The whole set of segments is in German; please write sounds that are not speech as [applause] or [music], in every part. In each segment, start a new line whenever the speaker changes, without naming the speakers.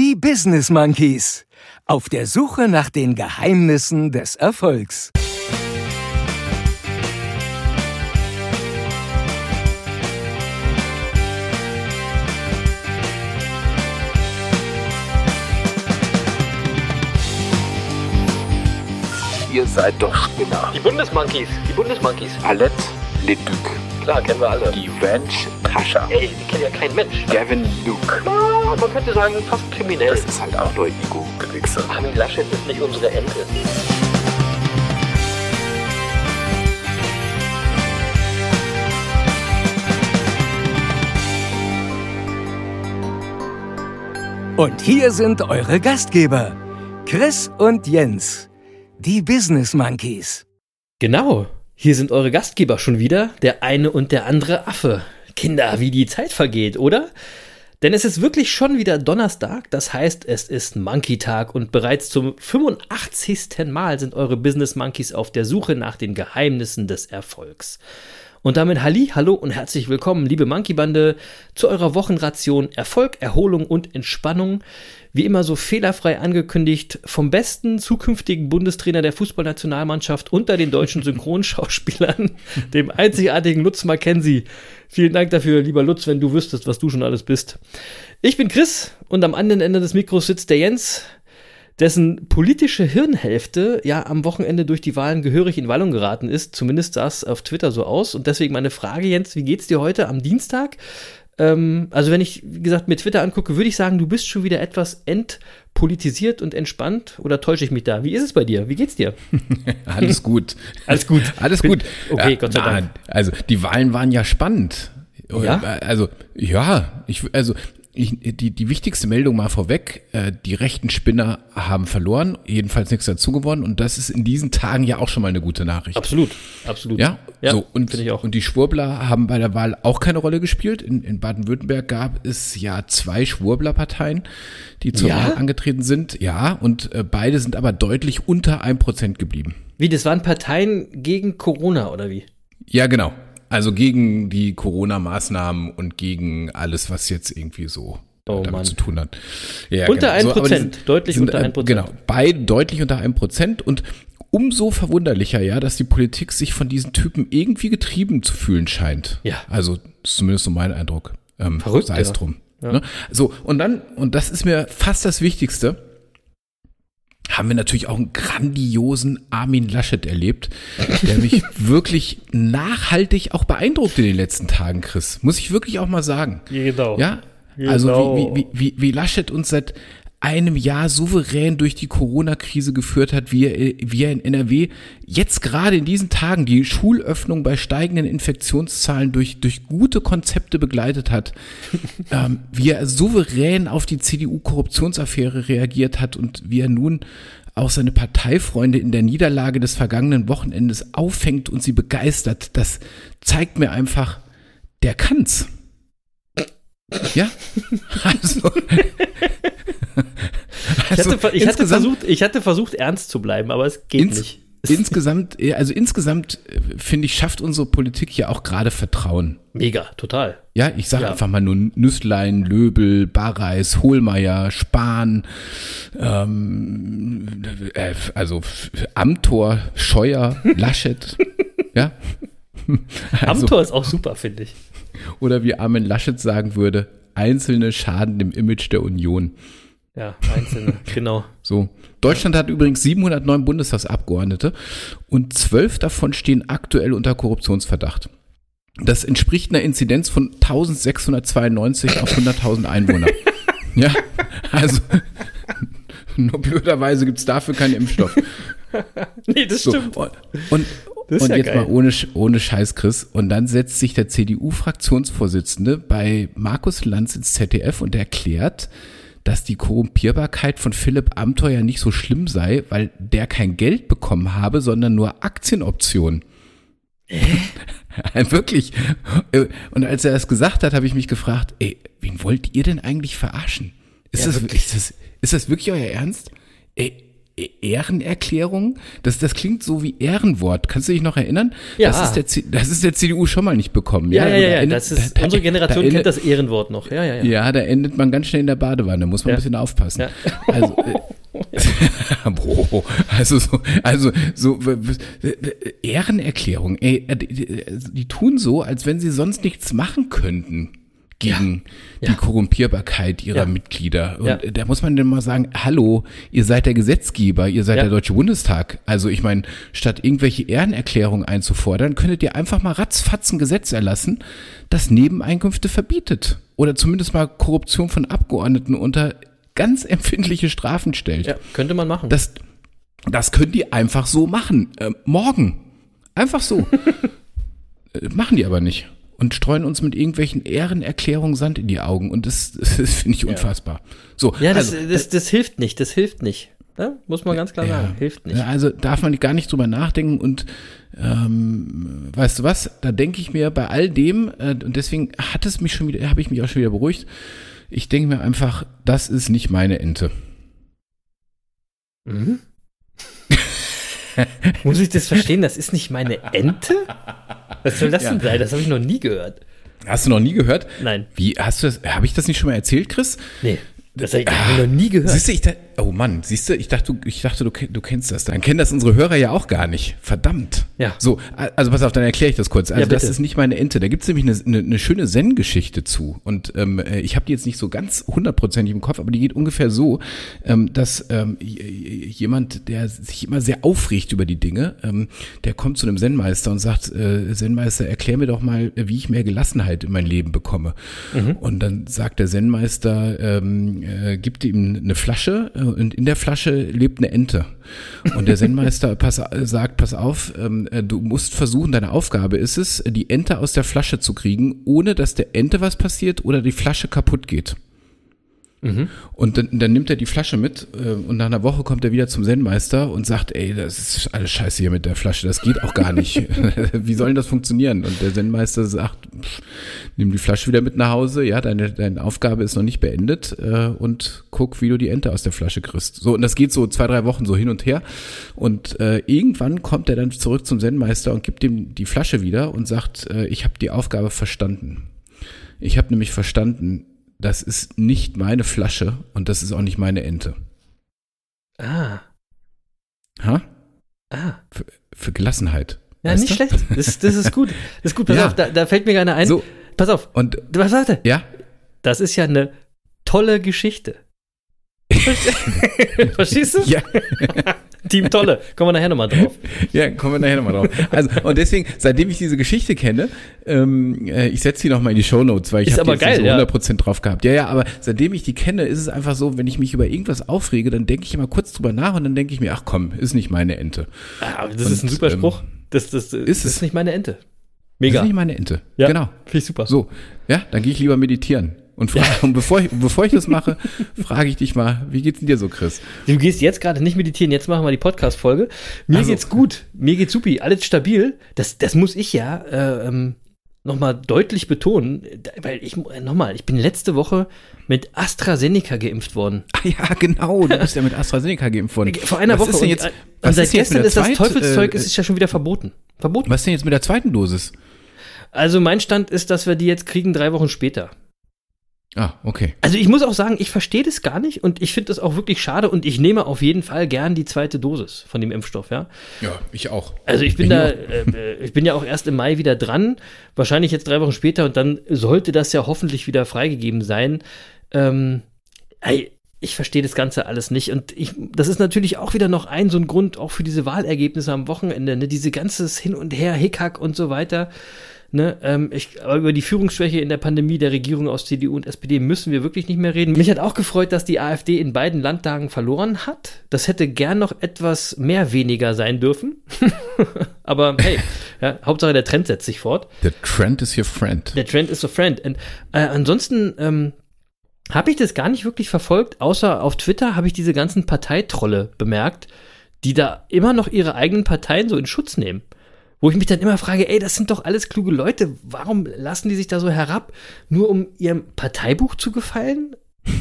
Die Business Monkeys. Auf der Suche nach den Geheimnissen des Erfolgs.
Ihr seid doch Spinner.
Die Bundesmonkeys, die Bundesmonkeys.
Alette Leduc.
Klar, kennen wir alle.
Die Ranch Kascha.
Ey, die kennt ja kein Mensch.
Gavin Luke.
Ah, man könnte sagen, fast kriminell.
Das ist halt auch nur Ego-Gewichse.
Armin Laschet ist nicht unsere Ente.
Und hier sind eure Gastgeber, Chris und Jens, die Business Monkeys.
Genau, hier sind eure Gastgeber schon wieder, der eine und der andere Affe. Kinder, wie die Zeit vergeht, oder? Denn es ist wirklich schon wieder Donnerstag, das heißt, es ist Monkey-Tag und bereits zum 85. Mal sind eure Business Monkeys auf der Suche nach den Geheimnissen des Erfolgs. Und damit Halli, hallo und herzlich willkommen, liebe Monkey-Bande, zu eurer Wochenration Erfolg, Erholung und Entspannung. Wie immer so fehlerfrei angekündigt vom besten zukünftigen Bundestrainer der Fußballnationalmannschaft unter den deutschen [laughs] Synchronschauspielern, dem einzigartigen Lutz Mackenzie. Vielen Dank dafür, lieber Lutz, wenn du wüsstest, was du schon alles bist. Ich bin Chris und am anderen Ende des Mikros sitzt der Jens, dessen politische Hirnhälfte ja am Wochenende durch die Wahlen gehörig in Wallung geraten ist. Zumindest sah es auf Twitter so aus. Und deswegen meine Frage, Jens, wie geht's dir heute am Dienstag? Ähm, also wenn ich, wie gesagt, mir Twitter angucke, würde ich sagen, du bist schon wieder etwas entpolitisiert und entspannt. Oder täusche ich mich da? Wie ist es bei dir? Wie geht's dir? [laughs]
Alles gut.
Alles gut. [laughs]
Alles gut.
Okay, Gott sei Dank.
Also die Wahlen waren ja spannend.
Ja?
Also ja, ich also ich, die, die wichtigste Meldung mal vorweg, äh, die rechten Spinner haben verloren, jedenfalls nichts dazu gewonnen und das ist in diesen Tagen ja auch schon mal eine gute Nachricht.
Absolut, absolut.
Ja,
Ja,
so, und,
ich auch.
und die Schwurbler haben bei der Wahl auch keine Rolle gespielt. In, in Baden-Württemberg gab es ja zwei Schwurbler-Parteien, die zur
Ja?
Wahl angetreten sind. Ja, und äh, beide sind aber deutlich unter einem Prozent geblieben.
Wie, das waren Parteien gegen Corona oder wie?
Ja, genau. Also gegen die Corona-Maßnahmen und gegen alles, was jetzt irgendwie so
Oh,
damit
Mann.
zu tun hat. Ja,
Unter
genau.
1%,
aber die sind-
deutlich
sind,
unter
äh,
1%.
Genau, beide deutlich unter einem Prozent und umso verwunderlicher, ja, dass die Politik sich von diesen Typen irgendwie getrieben zu fühlen scheint.
Ja.
Also zumindest so mein Eindruck. Ähm,
Verrückt,
Sei es
ja.
drum. Ne? So, und dann, und das ist mir fast das Wichtigste, haben wir natürlich auch einen grandiosen Armin Laschet erlebt, der mich [laughs] wirklich nachhaltig auch beeindruckt in den letzten Tagen, Chris. Muss ich wirklich auch mal sagen.
Genau.
Ja, also
Genau.
wie, wie, wie, wie Laschet uns seit einem Jahr souverän durch die Corona-Krise geführt hat, wie er, wie er in NRW jetzt gerade in diesen Tagen die Schulöffnung bei steigenden Infektionszahlen durch, durch gute Konzepte begleitet hat, [laughs] ähm, wie er souverän auf die CDU-Korruptionsaffäre reagiert hat und wie er nun auch seine Parteifreunde in der Niederlage des vergangenen Wochenendes auffängt und sie begeistert, das zeigt mir einfach, der kann's. Ja, [laughs] also. [laughs]
Ich hatte, ich, hatte versucht, ich hatte versucht, ernst zu bleiben, aber es geht
ins,
nicht. [laughs]
insgesamt, also insgesamt äh, finde ich, schafft unsere Politik ja auch gerade Vertrauen.
Mega, total.
Ja, ich sage
Ja.
einfach mal nur Nüsslein, Löbel, Barreis, Hohlmeier, Spahn, ähm, äh, also Amtor, Scheuer, [laughs] Laschet, ja. Also,
Amtor ist auch super, finde ich.
oder wie Armin Laschet sagen würde, einzelne schaden dem Image der Union.
Ja, einzelne, [laughs] genau.
So. Deutschland hat übrigens 709 Bundestagsabgeordnete und zwölf davon stehen aktuell unter Korruptionsverdacht. Das entspricht einer Inzidenz von 1692 auf 100.000 Einwohner. [laughs] ja, also nur blöderweise gibt's dafür keinen Impfstoff.
Nee, das
So,
stimmt.
und und, und
ja
jetzt
geil.
mal ohne, ohne Scheiß, Chris. Und dann setzt sich der CDU-Fraktionsvorsitzende bei Markus Lanz ins ZDF und erklärt, dass die Korrumpierbarkeit von Philipp Amthor ja nicht so schlimm sei, weil der kein Geld bekommen habe, sondern nur Aktienoptionen. [laughs] Wirklich. Und als er das gesagt hat, habe ich mich gefragt, ey, wen wollt ihr denn eigentlich verarschen? Ist,
Ja,
das,
wirklich.
ist, das, ist das wirklich euer Ernst? Ey, Ehrenerklärung? Das, das klingt so wie Ehrenwort. Kannst du dich noch erinnern?
Ja.
Das ist der, C- das ist der CDU schon mal nicht bekommen.
Ja, ja, ja,
Da
ja. Das ist,
da-
unsere
da-
Generation
da
kennt das Ehrenwort noch. Ja, ja, ja.
Ja, da endet man ganz schnell in der Badewanne, muss man
Ja.
ein bisschen aufpassen.
Ja. [laughs]
Also, äh, Bro, [laughs] also so, also so Ehrenerklärung, ey, äh, die, die tun so, als wenn sie sonst nichts machen könnten gegen
Ja.
die Korrumpierbarkeit ihrer
Ja.
Mitglieder. Und
Ja.
da muss man dann mal sagen, hallo, ihr seid der Gesetzgeber, ihr seid der Deutsche Bundestag. Also ich meine, statt irgendwelche Ehrenerklärungen einzufordern, könntet ihr einfach mal ratzfatz ein Gesetz erlassen, das Nebeneinkünfte verbietet. Oder zumindest mal Korruption von Abgeordneten unter ganz empfindliche Strafen stellt.
ja, könnte man machen.
Das, das könnt ihr einfach so machen. Äh, morgen. Einfach so. [laughs] Äh, machen die aber nicht. Und streuen uns mit irgendwelchen Ehrenerklärungen Sand in die Augen. Und das, [laughs] das finde ich unfassbar. So,
ja, das,
also,
das, das hilft nicht. Das hilft nicht. Ja, muss man ganz klar
Ja.
sagen. Hilft nicht.
Ja, also darf man gar nicht drüber nachdenken und ähm, weißt du was, da denke ich mir bei all dem, äh, und deswegen hat es mich schon wieder, habe ich mich auch schon wieder beruhigt, ich denke mir einfach, das ist nicht meine Ente.
Mhm. [laughs] Muss ich das verstehen? Das ist nicht meine Ente? [laughs] Was soll das denn sein? Das habe ich noch nie gehört.
Hast du noch nie gehört?
Nein.
Wie, hast du das, habe ich das nicht schon mal erzählt, Chris?
Nee. Das habe ich, ich noch nie gehört.
Siehst du, ich da, oh Mann, siehst du, ich dachte, du, ich dachte, du, du kennst das. Dann kennen das unsere Hörer ja auch gar nicht. Verdammt.
Ja.
So, also pass auf, dann erkläre ich das kurz. Also
Ja,
das ist nicht meine Ente. Da gibt es nämlich eine, eine, eine schöne Zen-Geschichte zu. Und ähm, äh, ich habe die jetzt nicht so ganz hundertprozentig im Kopf, aber die geht ungefähr so, ähm, dass ähm, jemand, der sich immer sehr aufregt über die Dinge, ähm, der kommt zu einem Zen-Meister und sagt, äh, Zen-Meister, erklär mir doch mal, wie ich mehr Gelassenheit in mein Leben bekomme. Und dann sagt der Zen-Meister, ähm, äh, gibt ihm eine Flasche äh, und in der Flasche lebt eine Ente. Und der äh, sagt, pass auf, ähm, äh, du musst versuchen, deine Aufgabe ist es, die Ente aus der Flasche zu kriegen, ohne dass der Ente was passiert oder die Flasche kaputt geht. Und dann, dann nimmt er die Flasche mit äh, und nach einer Woche kommt er wieder zum Zen-Meister und sagt, ey, das ist alles scheiße hier mit der Flasche, das geht auch gar nicht. [laughs] [laughs] Wie soll denn das funktionieren? Und der Zen-Meister sagt, pff, nimm die Flasche wieder mit nach Hause, ja, deine, deine Aufgabe ist noch nicht beendet äh, und guck, wie du die Ente aus der Flasche kriegst. So, und das geht so zwei, drei Wochen so hin und her. Und äh, irgendwann kommt er dann zurück zum Zen-Meister und gibt ihm die Flasche wieder und sagt, äh, ich habe die Aufgabe verstanden. Ich habe nämlich verstanden, das ist nicht meine Flasche und das ist auch nicht meine Ente.
Ah.
Ha?
Ah.
Für, für Gelassenheit.
Ja, nicht
du?
schlecht. Das, das ist gut. Das ist gut. Pass [laughs]
Ja.
auf, da, da fällt mir gerne ein.
So.
Pass auf.
Und
Was sagt er?
ja,
Das ist ja eine tolle Geschichte. [laughs] Verstehst du?
ja, [laughs]
Team Tolle. Kommen wir nachher nochmal drauf.
ja, kommen wir nachher nochmal drauf. Also, und deswegen, seitdem ich diese Geschichte kenne, ähm, äh, ich setze die nochmal in die Shownotes, weil ich
Ist
habe jetzt
geil,
so
ja.
100% drauf gehabt. Ja, ja, aber seitdem ich die kenne, ist es einfach so, wenn ich mich über irgendwas aufrege, dann denke ich immer kurz drüber nach und dann denke ich mir, ach komm, ist nicht meine Ente.
Ah, aber das ist ein
Und,
super
ähm,
Spruch. Das, das, das ist,
es.
nicht meine Ente.
Das
Mega.
ist nicht meine Ente.
ja,
Genau.
Finde ich super.
So, ja, dann gehe ich lieber meditieren. Und, frage, und bevor, ich, bevor ich das mache, frage ich dich mal, wie geht's denn dir so, Chris?
Du gehst jetzt gerade nicht meditieren, jetzt machen wir die Podcast-Folge. Mir
Also.
geht's gut, mir geht's supi, alles stabil. Das, das muss ich ja äh, ähm, nochmal deutlich betonen, weil ich, äh, nochmal, ich bin letzte Woche mit AstraZeneca geimpft worden.
Ah ja, genau, du bist ja mit AstraZeneca geimpft worden.
Vor einer
was
Woche.
Ist denn
und,
jetzt,
äh, und
was
seit
ist jetzt
gestern ist das Teufelszeug,
äh,
ist ja schon wieder verboten. Verboten.
Was ist denn jetzt mit der zweiten Dosis?
Also mein Stand ist, dass wir die jetzt kriegen drei Wochen später.
Ah, okay.
Also ich muss auch sagen, ich verstehe das gar nicht und ich finde das auch wirklich schade und ich nehme auf jeden Fall gern die zweite Dosis von dem Impfstoff, ja.
Ja, ich auch.
Also ich bin
Ich
da, äh, äh, ich bin ja auch erst im Mai wieder dran, wahrscheinlich jetzt drei Wochen später und dann sollte das ja hoffentlich wieder freigegeben sein. Ähm, ey, ich verstehe das Ganze alles nicht und ich, das ist natürlich auch wieder noch ein so ein Grund auch für diese Wahlergebnisse am Wochenende, ne, diese ganzes Hin und Her, Hickhack und so weiter. Ne, ähm, ich, aber über die Führungsschwäche in der Pandemie der Regierung aus CDU und SPD müssen wir wirklich nicht mehr reden. Mich hat auch gefreut, dass die AfD in beiden Landtagen verloren hat. Das hätte gern noch etwas mehr weniger sein dürfen. [laughs] aber hey, ja, Hauptsache der Trend setzt sich fort.
The trend is your friend.
Der Trend is a friend. Und, äh, ansonsten ähm, habe ich das gar nicht wirklich verfolgt, außer auf Twitter habe ich diese ganzen Parteitrolle bemerkt, die da immer noch ihre eigenen Parteien so in Schutz nehmen. Wo ich mich dann immer frage, ey, das sind doch alles kluge Leute, warum lassen die sich da so herab, nur um ihrem Parteibuch zu gefallen?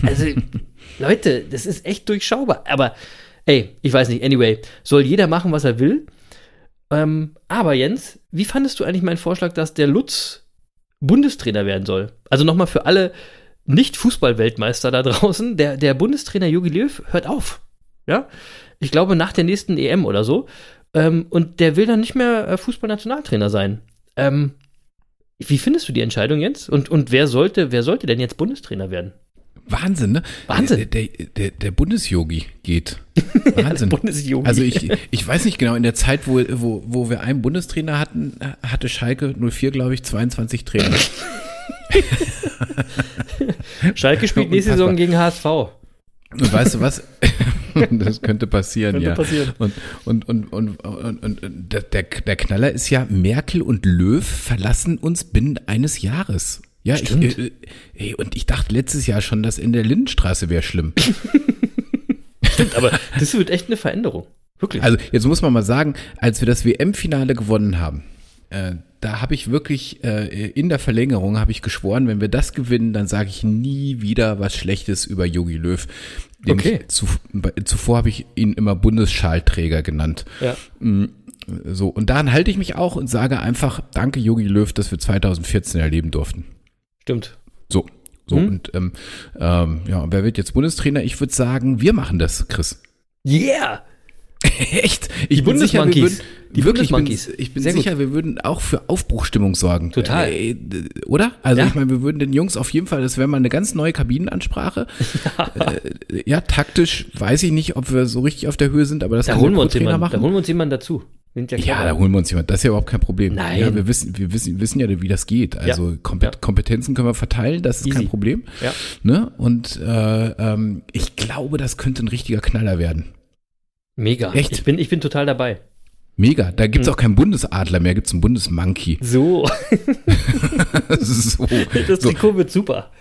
Also, [laughs] Leute, das ist echt durchschaubar. Aber ey, ich weiß nicht, anyway, soll jeder machen, was er will. Ähm, aber Jens, wie fandest du eigentlich meinen Vorschlag, dass der Lutz Bundestrainer werden soll? Also nochmal für alle Nicht-Fußball-Weltmeister da draußen, der, der Bundestrainer Jogi Löw hört auf. Ja, ich glaube nach der nächsten EM oder so. Ähm, und der will dann nicht mehr äh, Fußballnationaltrainer sein. Ähm, wie findest du die Entscheidung jetzt? Und, und wer sollte, wer sollte denn jetzt Bundestrainer werden?
Wahnsinn, ne?
Wahnsinn.
Der, der, der, der Bundesyogi geht. [laughs] Wahnsinn.
Bundesyogi.
Also ich, ich weiß nicht genau, in der Zeit, wo, wo, wo wir einen Bundestrainer hatten, hatte Schalke 04, glaube ich, 22 Trainer. [laughs]
Schalke spielt nächste. Saison gegen HSV.
Und weißt du was? [laughs] das könnte passieren,
Könnte
ja.
passieren.
Und, und, und, und, und, und, und der, der Knaller ist ja, Merkel und Löw verlassen uns binnen eines Jahres. Ja, ich,
Stimmt.
äh, ey, und ich dachte letztes Jahr schon, dass in der Lindenstraße wäre schlimm. [laughs]
Stimmt, aber das wird echt eine Veränderung. Wirklich.
Also jetzt muss man mal sagen, als wir das WM-Finale gewonnen haben, äh, da habe ich wirklich äh, in der Verlängerung habe ich geschworen, wenn wir das gewinnen, dann sage ich nie wieder was Schlechtes über Yogi Löw.
Okay.
Zu, zuvor habe ich ihn immer Bundesschalträger genannt.
ja.
So und daran halte ich mich auch und sage einfach Danke Yogi Löw, dass wir 2014 erleben durften.
Stimmt.
So. So,
Mhm.
und ähm, ähm, ja, wer wird jetzt Bundestrainer? Ich würde sagen, wir machen das, Chris.
Yeah! [laughs]
Echt? Ich
Die Bundesmonkeys.
Die
Die
wirklich,
Bundesmonkeys.
Ich bin, ich bin
Sehr gut.
sicher, wir würden auch für Aufbruchstimmung sorgen.
Total.
Äh, oder? Also
Ja.
ich meine, wir würden den Jungs auf jeden Fall, das wäre mal eine ganz neue Kabinenansprache. [laughs] Äh, ja, taktisch weiß ich nicht, ob wir so richtig auf der Höhe sind, aber das
Da
kann
holen wir uns jemanden, da
machen.
holen wir uns jemanden dazu. Ja,
Ja, da holen wir uns jemand. Das ist ja überhaupt kein Problem.
Nein.
Ja, wir wissen, wir wissen, wissen ja, wie das geht. Also Kompet
Ja.
Kompetenzen können wir verteilen, das ist
Easy.
kein Problem.
Ja.
Ne? Und äh, ähm, ich glaube, das könnte ein richtiger Knaller werden.
Mega.
Echt?
Ich bin, ich bin total dabei.
Mega. Da
Hm.
gibt's auch keinen Bundesadler mehr, gibt's einen Bundesmonkey.
So, [laughs] [laughs]
so.
das
so.
Trikot wird super.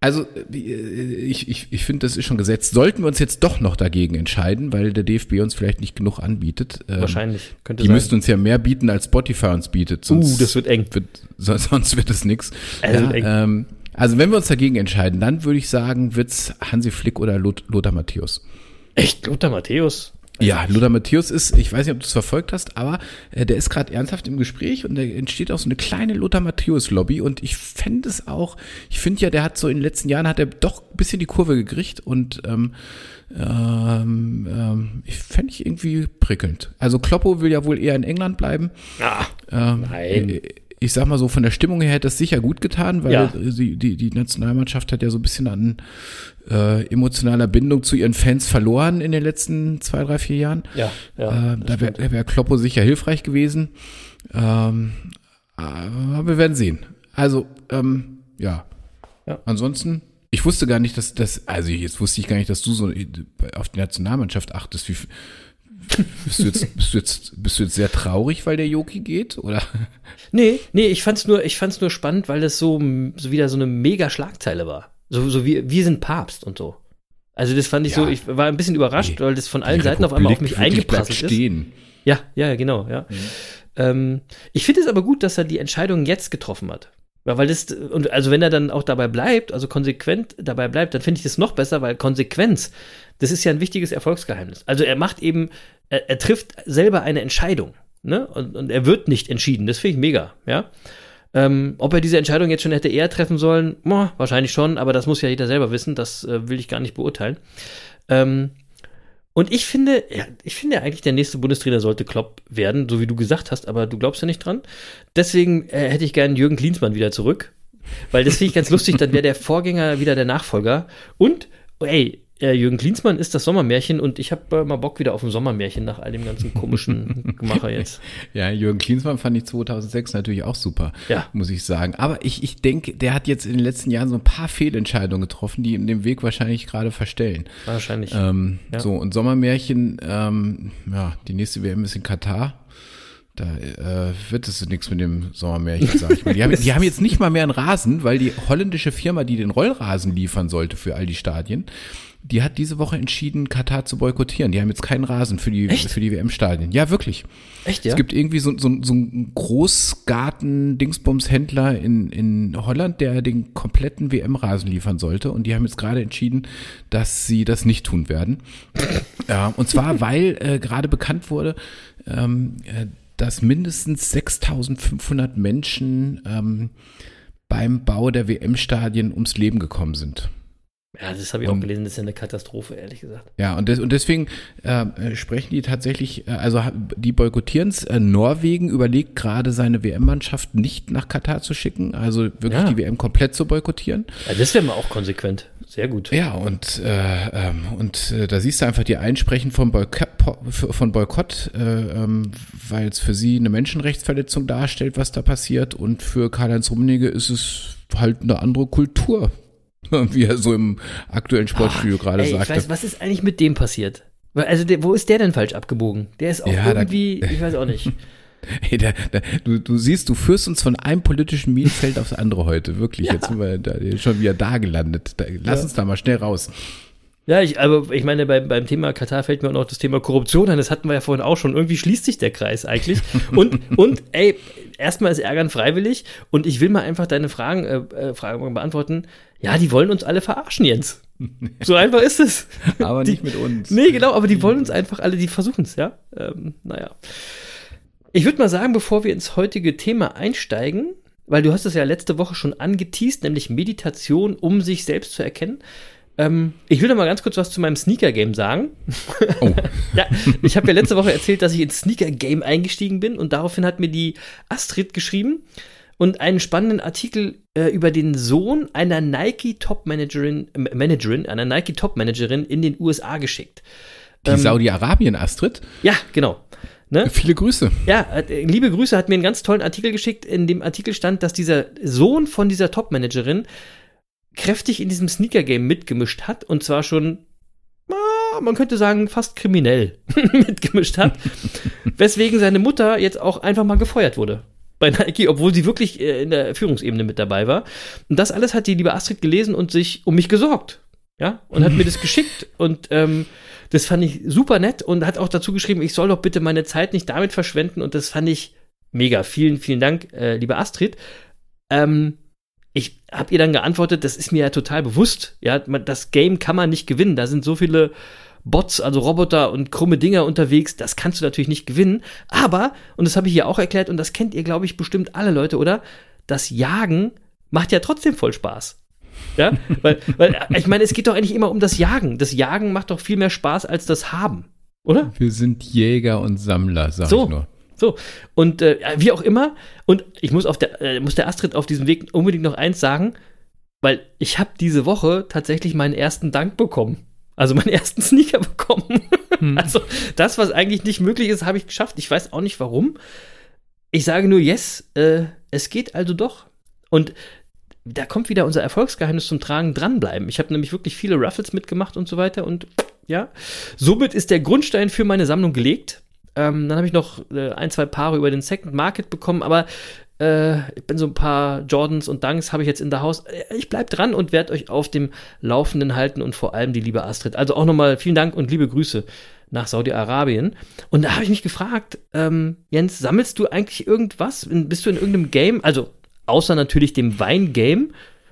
Also äh, ich, ich, ich finde, das ist schon gesetzt. Sollten wir uns jetzt doch noch dagegen entscheiden, weil der DFB uns vielleicht nicht genug anbietet. ähm,
Wahrscheinlich. Könnte
Die
sein.
müssten uns ja mehr bieten, als Spotify uns bietet. Sonst
Uh, das wird eng.
Wird, so- [laughs] sonst wird es nix.
Es
Ja,
wird eng.
ähm, also wenn wir uns dagegen entscheiden, dann würde ich sagen, wird's Hansi Flick oder Lot, Lothar Matthäus.
Echt, Lothar Matthäus?
Ja, Lothar Matthäus ist, ich weiß nicht, ob du es verfolgt hast, aber äh, der ist gerade ernsthaft im Gespräch und da entsteht auch so eine kleine Lothar Matthäus-Lobby und ich fände es auch, ich finde ja, der hat so in den letzten Jahren hat er doch ein bisschen die Kurve gekriegt und ähm, ähm, ähm, ich fände ich irgendwie prickelnd. Also Kloppo will ja wohl eher in England bleiben.
Ah,
Ähm,
Nein.
äh, Ich sag mal so, von der Stimmung her hätte das sicher gut getan, weil
Ja.
sie, die, die Nationalmannschaft hat ja so ein bisschen an äh, emotionaler Bindung zu ihren Fans verloren in den letzten zwei, drei, vier Jahren.
ja, ja.
äh, da wäre wär Kloppo sicher hilfreich gewesen. Ähm, aber wir werden sehen. Also, ähm, ja.
Ja.
Ansonsten, ich wusste gar nicht, dass das, also jetzt wusste ich gar nicht, dass du so auf die Nationalmannschaft achtest. Wie, bist, du jetzt, bist, du jetzt, bist du jetzt sehr traurig, weil der Joki geht? Oder?
Nee, nee, ich fand's nur, ich fand's nur spannend, weil das so, so wieder so eine mega Schlagzeile war. So, so wie, wir sind Papst und so. Also das fand ich
Ja.
so, ich war ein bisschen überrascht,
Nee.
weil das von allen
Die
Seiten auf einmal auf
Republik
mich eingeprasselt ist.
stehen.
Ja, ja, genau, ja. Ähm, ich finde es aber gut, dass er die Entscheidung jetzt getroffen hat. Ja, Weil das, und also wenn er dann auch dabei bleibt, also konsequent dabei bleibt, dann finde ich das noch besser, weil Konsequenz, das ist ja ein wichtiges Erfolgsgeheimnis. Also er macht eben, er, er trifft selber eine Entscheidung, ne? Und, und er wird nicht entschieden. Das finde ich mega, ja. Ähm, ob er diese Entscheidung jetzt schon hätte eher treffen sollen, boah, wahrscheinlich schon, aber das muss ja jeder selber wissen, das äh, will ich gar nicht beurteilen. Ähm, und ich finde, ja, ich finde eigentlich, der nächste Bundestrainer sollte Klopp werden, so wie du gesagt hast, aber du glaubst ja nicht dran. Deswegen äh, hätte ich gern Jürgen Klinsmann wieder zurück, weil das finde ich ganz lustig, dann wäre der Vorgänger wieder der Nachfolger. Und, ey, äh, Jürgen Klinsmann ist das Sommermärchen und ich habe äh, mal Bock wieder auf ein Sommermärchen nach all dem ganzen komischen [laughs] Gemacher jetzt.
Ja, Jürgen Klinsmann fand ich 2006 natürlich auch super,
Ja.
muss ich sagen. Aber ich, ich denke, der hat jetzt in den letzten Jahren so ein paar Fehlentscheidungen getroffen, die ihm den Weg wahrscheinlich gerade verstellen.
Wahrscheinlich.
Ähm,
Ja.
So, und Sommermärchen, ähm, ja, die nächste WM ist in Katar. Da äh, wird es nichts mit dem Sommermärchen, sag ich mal. Die haben, [laughs] die haben jetzt nicht mal mehr einen Rasen, weil die holländische Firma, die den Rollrasen liefern sollte für all die Stadien, die hat diese Woche entschieden, Katar zu boykottieren. Die haben jetzt keinen Rasen für die,
Echt?
für die WM-Stadien. Ja, wirklich.
Echt, ja?
Es gibt irgendwie so, so, so einen Großgarten-Dingsbums-Händler in, in Holland, der den kompletten WM-Rasen liefern sollte. Und die haben jetzt gerade entschieden, dass sie das nicht tun werden. [laughs] Ja, und zwar, weil äh, gerade bekannt wurde, ähm, äh, dass mindestens 6500 Menschen ähm, beim Bau der WM-Stadien ums Leben gekommen sind.
Ja, das habe ich auch
Und-
gelesen, das ist ja eine Katastrophe, ehrlich gesagt.
Ja, und, des, und deswegen äh, sprechen die tatsächlich, äh, also die boykottieren es. Äh, Norwegen überlegt gerade seine WM-Mannschaft nicht nach Katar zu schicken, also wirklich
Ja.
die WM komplett zu boykottieren.
Ja, das wäre mal auch konsequent. Sehr gut.
Ja, und, äh, ähm, und äh, da siehst du einfach die Einsprechen von Boykott, von Boykott äh, ähm, weil es für sie eine Menschenrechtsverletzung darstellt, was da passiert. Und für Karl-Heinz Rummenigge ist es halt eine andere Kultur, [laughs] wie er so im aktuellen Sportstudio gerade
Ah, Ey, ich
sagte.
weiß, was ist eigentlich mit dem passiert? Also, der, wo ist der denn falsch abgebogen? Der ist auch
Ja, da-
irgendwie, ich weiß auch nicht.
Hey, da, da, du, du siehst, du führst uns von einem politischen Minenfeld aufs andere heute. Wirklich,
Ja.
jetzt sind wir da, schon wieder da gelandet. Da, lass
Ja.
uns da mal schnell raus.
Ja, ich, aber ich meine, beim, beim Thema Katar fällt mir auch noch das Thema Korruption an. Das hatten wir ja vorhin auch schon. Irgendwie schließt sich der Kreis eigentlich. Und, [laughs] und ey, erstmal ist Ärgern freiwillig. Und ich will mal einfach deine Fragen, äh, äh, Fragen beantworten. Ja, die wollen uns alle verarschen, Jens. [laughs] So einfach ist es.
Aber
Die-
nicht mit uns.
Nee, genau, aber die wollen uns einfach alle, die versuchen es, ja. Ähm, naja. Ich würde mal sagen, bevor wir ins heutige Thema einsteigen, weil du hast es ja letzte Woche schon angeteased, nämlich Meditation, um sich selbst zu erkennen. Ähm, ich will noch mal ganz kurz was zu meinem Sneaker-Game sagen.
Oh. [laughs]
ja, ich habe ja letzte Woche erzählt, dass ich ins Sneaker-Game eingestiegen bin und daraufhin hat mir die Astrid geschrieben und einen spannenden Artikel äh, über den Sohn einer Nike-Top-Managerin, äh, Managerin, einer Nike-Top-Managerin in den USA geschickt.
Die
Ähm,
Saudi-Arabien, Astrid.
Ja, genau. Ne?
Viele Grüße.
Ja, äh, liebe Grüße, hat mir einen ganz tollen Artikel geschickt. In dem Artikel stand, dass dieser Sohn von dieser Top-Managerin kräftig in diesem Sneaker-Game mitgemischt hat und zwar schon, man könnte sagen, fast kriminell [laughs] mitgemischt hat, [laughs] weswegen seine Mutter jetzt auch einfach mal gefeuert wurde bei Nike, obwohl sie wirklich äh, in der Führungsebene mit dabei war. Und das alles hat die liebe Astrid gelesen und sich um mich gesorgt. Ja, und hat mir das [laughs] geschickt und ähm, das fand ich super nett und hat auch dazu geschrieben, ich soll doch bitte meine Zeit nicht damit verschwenden und das fand ich mega. Vielen, vielen Dank, äh, liebe Astrid. Ähm, ich habe ihr dann geantwortet, das ist mir ja total bewusst. Ja, man, das Game kann man nicht gewinnen. Da sind so viele Bots, also Roboter und krumme Dinger unterwegs. Das kannst du natürlich nicht gewinnen. Aber, und das habe ich hier auch erklärt, und das kennt ihr, glaube ich, bestimmt alle Leute, oder? Das Jagen macht ja trotzdem voll Spaß. Ja, [laughs] weil, weil ich meine, es geht doch eigentlich immer um das Jagen. Das Jagen macht doch viel mehr Spaß als das Haben, oder?
Wir sind Jäger und Sammler, sag
So.
ich nur.
So, und äh, wie auch immer, und ich muss, auf der, äh, muss der Astrid auf diesem Weg unbedingt noch eins sagen, weil ich habe diese Woche tatsächlich meinen ersten Dank bekommen. Also meinen ersten [laughs] Sneaker bekommen. Also das, was eigentlich nicht möglich ist, habe ich geschafft. Ich weiß auch nicht warum. Ich sage nur, yes, äh, es geht also doch. Und da kommt wieder unser Erfolgsgeheimnis zum Tragen, dranbleiben. Ich habe nämlich wirklich viele Ruffles mitgemacht und so weiter und ja, somit ist der Grundstein für meine Sammlung gelegt. Ähm, dann habe ich noch äh, ein, zwei Paare über den Second Market bekommen, aber äh, ich bin so ein paar Jordans und Dunks habe ich jetzt in der Haus. Äh, Ich bleib dran und werde euch auf dem Laufenden halten und vor allem die liebe Astrid. Also auch nochmal vielen Dank und liebe Grüße nach Saudi-Arabien. Und da habe ich mich gefragt, ähm, Jens, sammelst du eigentlich irgendwas? Bist du in irgendeinem Game? Also außer natürlich dem Weingame.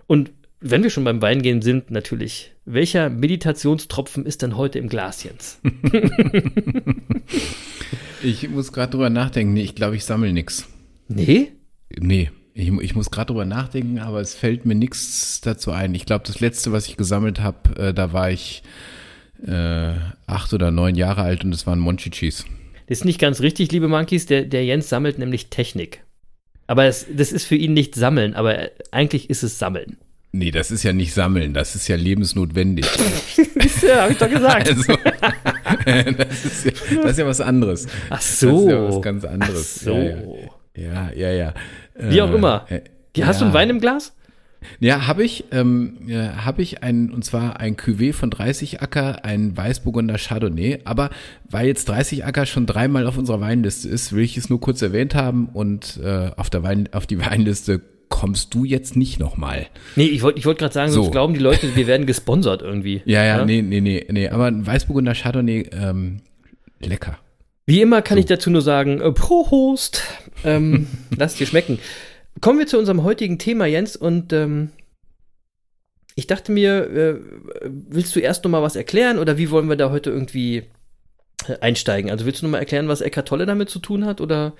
Und wenn wir schon beim Weingame sind, natürlich, welcher Meditationstropfen ist denn heute im Glas, Jens? [laughs]
Ich muss gerade drüber nachdenken. Nee, ich glaube, ich sammle nix.
Nee?
Nee, ich, ich muss gerade drüber nachdenken, aber es fällt mir nichts dazu ein. Ich glaube, das letzte, was ich gesammelt habe, äh, da war ich äh, acht oder neun Jahre alt und das waren Monchichis.
Das ist nicht ganz richtig, liebe Monkeys. Der, der Jens sammelt nämlich Technik. Aber es, das ist für ihn nicht Sammeln, aber äh, eigentlich ist es Sammeln.
Nee, das ist ja nicht sammeln, das ist ja lebensnotwendig. [laughs]
ja, hab ich doch gesagt. [laughs]
Also, [laughs] das, ist ja, das ist ja was anderes.
Ach
Das
so.
ist ja was ganz anderes.
Ach so.
Ja, ja, ja. ja, ja.
Wie auch immer.
äh,
Hast du
ja.
einen Wein im Glas?
Ja, habe ich. Ähm, ja, habe ich ein, und zwar ein Cuvée von 30 Acker, ein Weißburgunder Chardonnay. Aber weil jetzt 30 Acker schon dreimal auf unserer Weinliste ist, will ich es nur kurz erwähnt haben und äh, auf, der Wein, auf die Weinliste kommst du jetzt nicht nochmal.
Nee, ich wollte ich wollt gerade sagen,
So.
sonst glauben die Leute, wir werden gesponsert irgendwie. [laughs]
Ja, ja, nee, nee, nee, nee. Aber ein Weißburgunder Chardonnay, ähm, lecker.
Wie immer kann
So.
ich dazu nur sagen, äh, Prost. Ähm, [laughs] lass dir schmecken. Kommen wir zu unserem heutigen Thema, Jens, und ähm, ich dachte mir, äh, willst du erst noch mal was erklären oder wie wollen wir da heute irgendwie einsteigen. Also willst du nochmal erklären, was Eckart Tolle damit zu tun hat? Oder?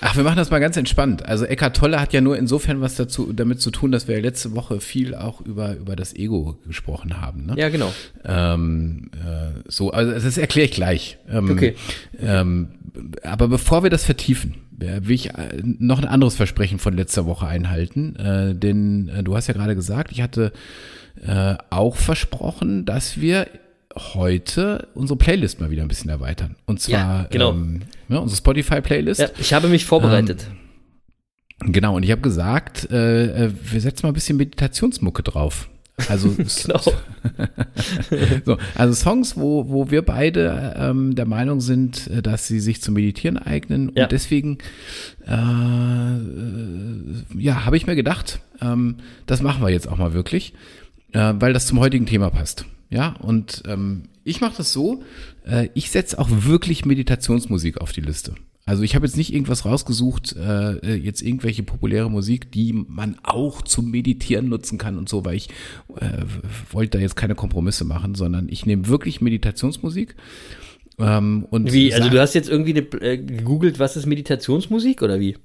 Ach, wir machen das mal ganz entspannt. Also Eckart Tolle hat ja nur insofern was dazu, damit zu tun, dass wir letzte Woche viel auch über, über das Ego gesprochen haben. Ne?
Ja, genau.
Ähm, äh, so, also das erkläre ich gleich. Ähm,
Okay.
Ähm, aber bevor wir das vertiefen, äh, will ich äh, noch ein anderes Versprechen von letzter Woche einhalten. Äh, denn äh, du hast ja gerade gesagt, ich hatte äh, auch versprochen, dass wir heute unsere Playlist mal wieder ein bisschen erweitern. Und zwar
Ja, genau.
ähm, ne, unsere Spotify-Playlist.
Ja, ich habe mich vorbereitet.
Genau, und ich habe gesagt, äh, äh, wir setzen mal ein bisschen Meditationsmucke drauf. Also, [laughs]
Genau. [laughs]
so, also Songs, wo, wo wir beide ähm, der Meinung sind, äh, dass sie sich zum Meditieren eignen.
Ja.
Und deswegen, äh, äh, ja, habe ich mir gedacht, ähm, das machen wir jetzt auch mal wirklich, äh, weil das zum heutigen Thema passt. Ja, und ähm, ich mache das so, äh, ich setze auch wirklich Meditationsmusik auf die Liste. Also ich habe jetzt nicht irgendwas rausgesucht, äh, jetzt irgendwelche populäre Musik, die man auch zum Meditieren nutzen kann und so, weil ich äh, wollte da jetzt keine Kompromisse machen, sondern ich nehme wirklich Meditationsmusik. Ähm, und
Wie? Also du hast jetzt irgendwie äh, gegoogelt, was ist Meditationsmusik oder wie?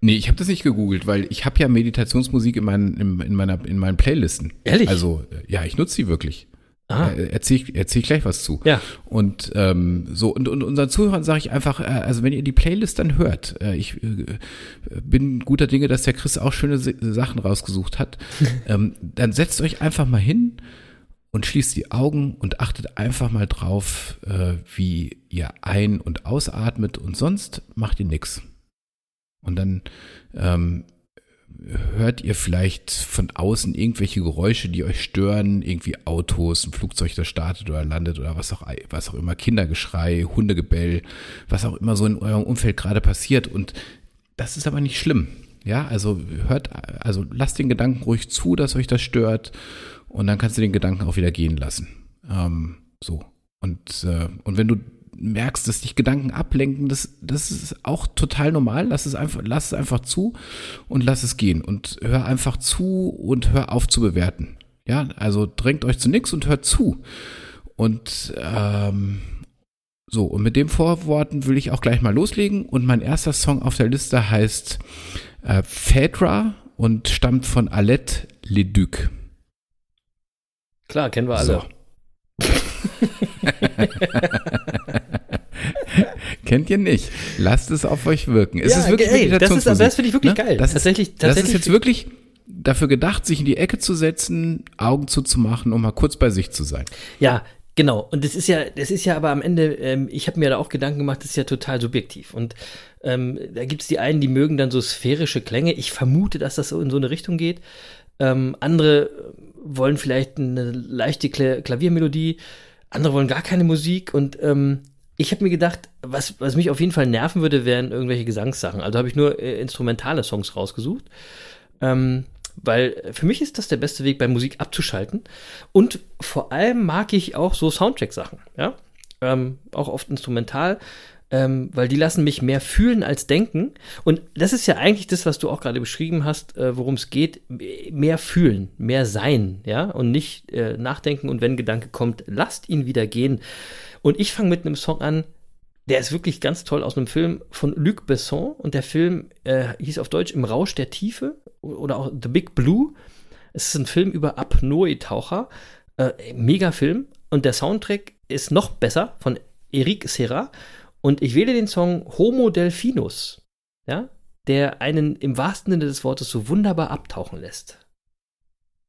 Nee, ich habe das nicht gegoogelt, weil ich habe ja Meditationsmusik in meinen, in, in meiner, in meinen Playlisten.
Ehrlich?
Also, äh, ja, ich nutze sie wirklich.
Ah.
Äh, Erzähl ich, erzähl ich gleich was zu.
Ja.
Und ähm, so, und, und unseren Zuhörern sage ich einfach, äh, also wenn ihr die Playlist dann hört, äh, ich äh, bin guter Dinge, dass der Chris auch schöne Si- Sachen rausgesucht hat, [laughs] ähm, dann setzt euch einfach mal hin und schließt die Augen und achtet einfach mal drauf, äh, wie ihr ein- und ausatmet und sonst macht ihr nix. Und dann ähm, hört ihr vielleicht von außen irgendwelche Geräusche, die euch stören, irgendwie Autos, ein Flugzeug, das startet oder landet oder was auch, was auch immer, Kindergeschrei, Hundegebell, was auch immer so in eurem Umfeld gerade passiert. Und das ist aber nicht schlimm. Ja, also hört, also lasst den Gedanken ruhig zu, dass euch das stört und dann kannst du den Gedanken auch wieder gehen lassen. Ähm, so. Und, äh, und wenn du merkst, dass dich Gedanken ablenken, das, das ist auch total normal. Lass es einfach, lass es einfach zu und lass es gehen. Und hör einfach zu und hör auf zu bewerten. Ja, also drängt euch zu nichts und hört zu. Und ähm, so, und mit den Vorworten will ich auch gleich mal loslegen. Und mein erster Song auf der Liste heißt äh, Phaedra und stammt von Alette Leduc.
Klar, kennen wir alle.
So. [laughs] Kennt ihr nicht? Lasst es auf euch wirken. Es
Ja,
ist wirklich
ey, das ist-
Meditationsmusik,
das finde ich wirklich geil.
Das
Tatsächlich-
ist, das ist
tatsächlich-
jetzt wirklich dafür gedacht, sich in die Ecke zu setzen, Augen zuzumachen, um mal kurz bei sich zu sein.
Ja, genau. Und das ist ja, das ist ja aber am Ende, ähm, ich habe mir da auch Gedanken gemacht, das ist ja total subjektiv. Und ähm, da gibt es die einen, die mögen dann so sphärische Klänge. Ich vermute, dass das so in so eine Richtung geht. Ähm, andere wollen vielleicht eine leichte Kla Klaviermelodie, andere wollen gar keine Musik. Und ähm, ich habe mir gedacht, was, was mich auf jeden Fall nerven würde, wären irgendwelche Gesangssachen. Also habe ich nur äh, instrumentale Songs rausgesucht. Ähm, weil für mich ist das der beste Weg, bei Musik abzuschalten. Und vor allem mag ich auch so Soundtrack-Sachen, ja. Ähm, auch oft instrumental, ähm, weil die lassen mich mehr fühlen als denken. Und das ist ja eigentlich das, was du auch gerade beschrieben hast, äh, worum es geht. Mehr fühlen, mehr sein, ja. Und nicht äh, nachdenken und wenn Gedanke kommt, lasst ihn wieder gehen. Und ich fange mit einem Song an, der ist wirklich ganz toll aus einem Film von Luc Besson und der Film äh, hieß auf Deutsch Im Rausch der Tiefe oder auch The Big Blue. Es ist ein Film über Apnoe-Taucher. Äh, mega Film. Und der Soundtrack ist noch besser von Eric Serra. Und ich wähle den Song Homo Delphinus, ja, der einen im wahrsten Sinne des Wortes so wunderbar abtauchen lässt.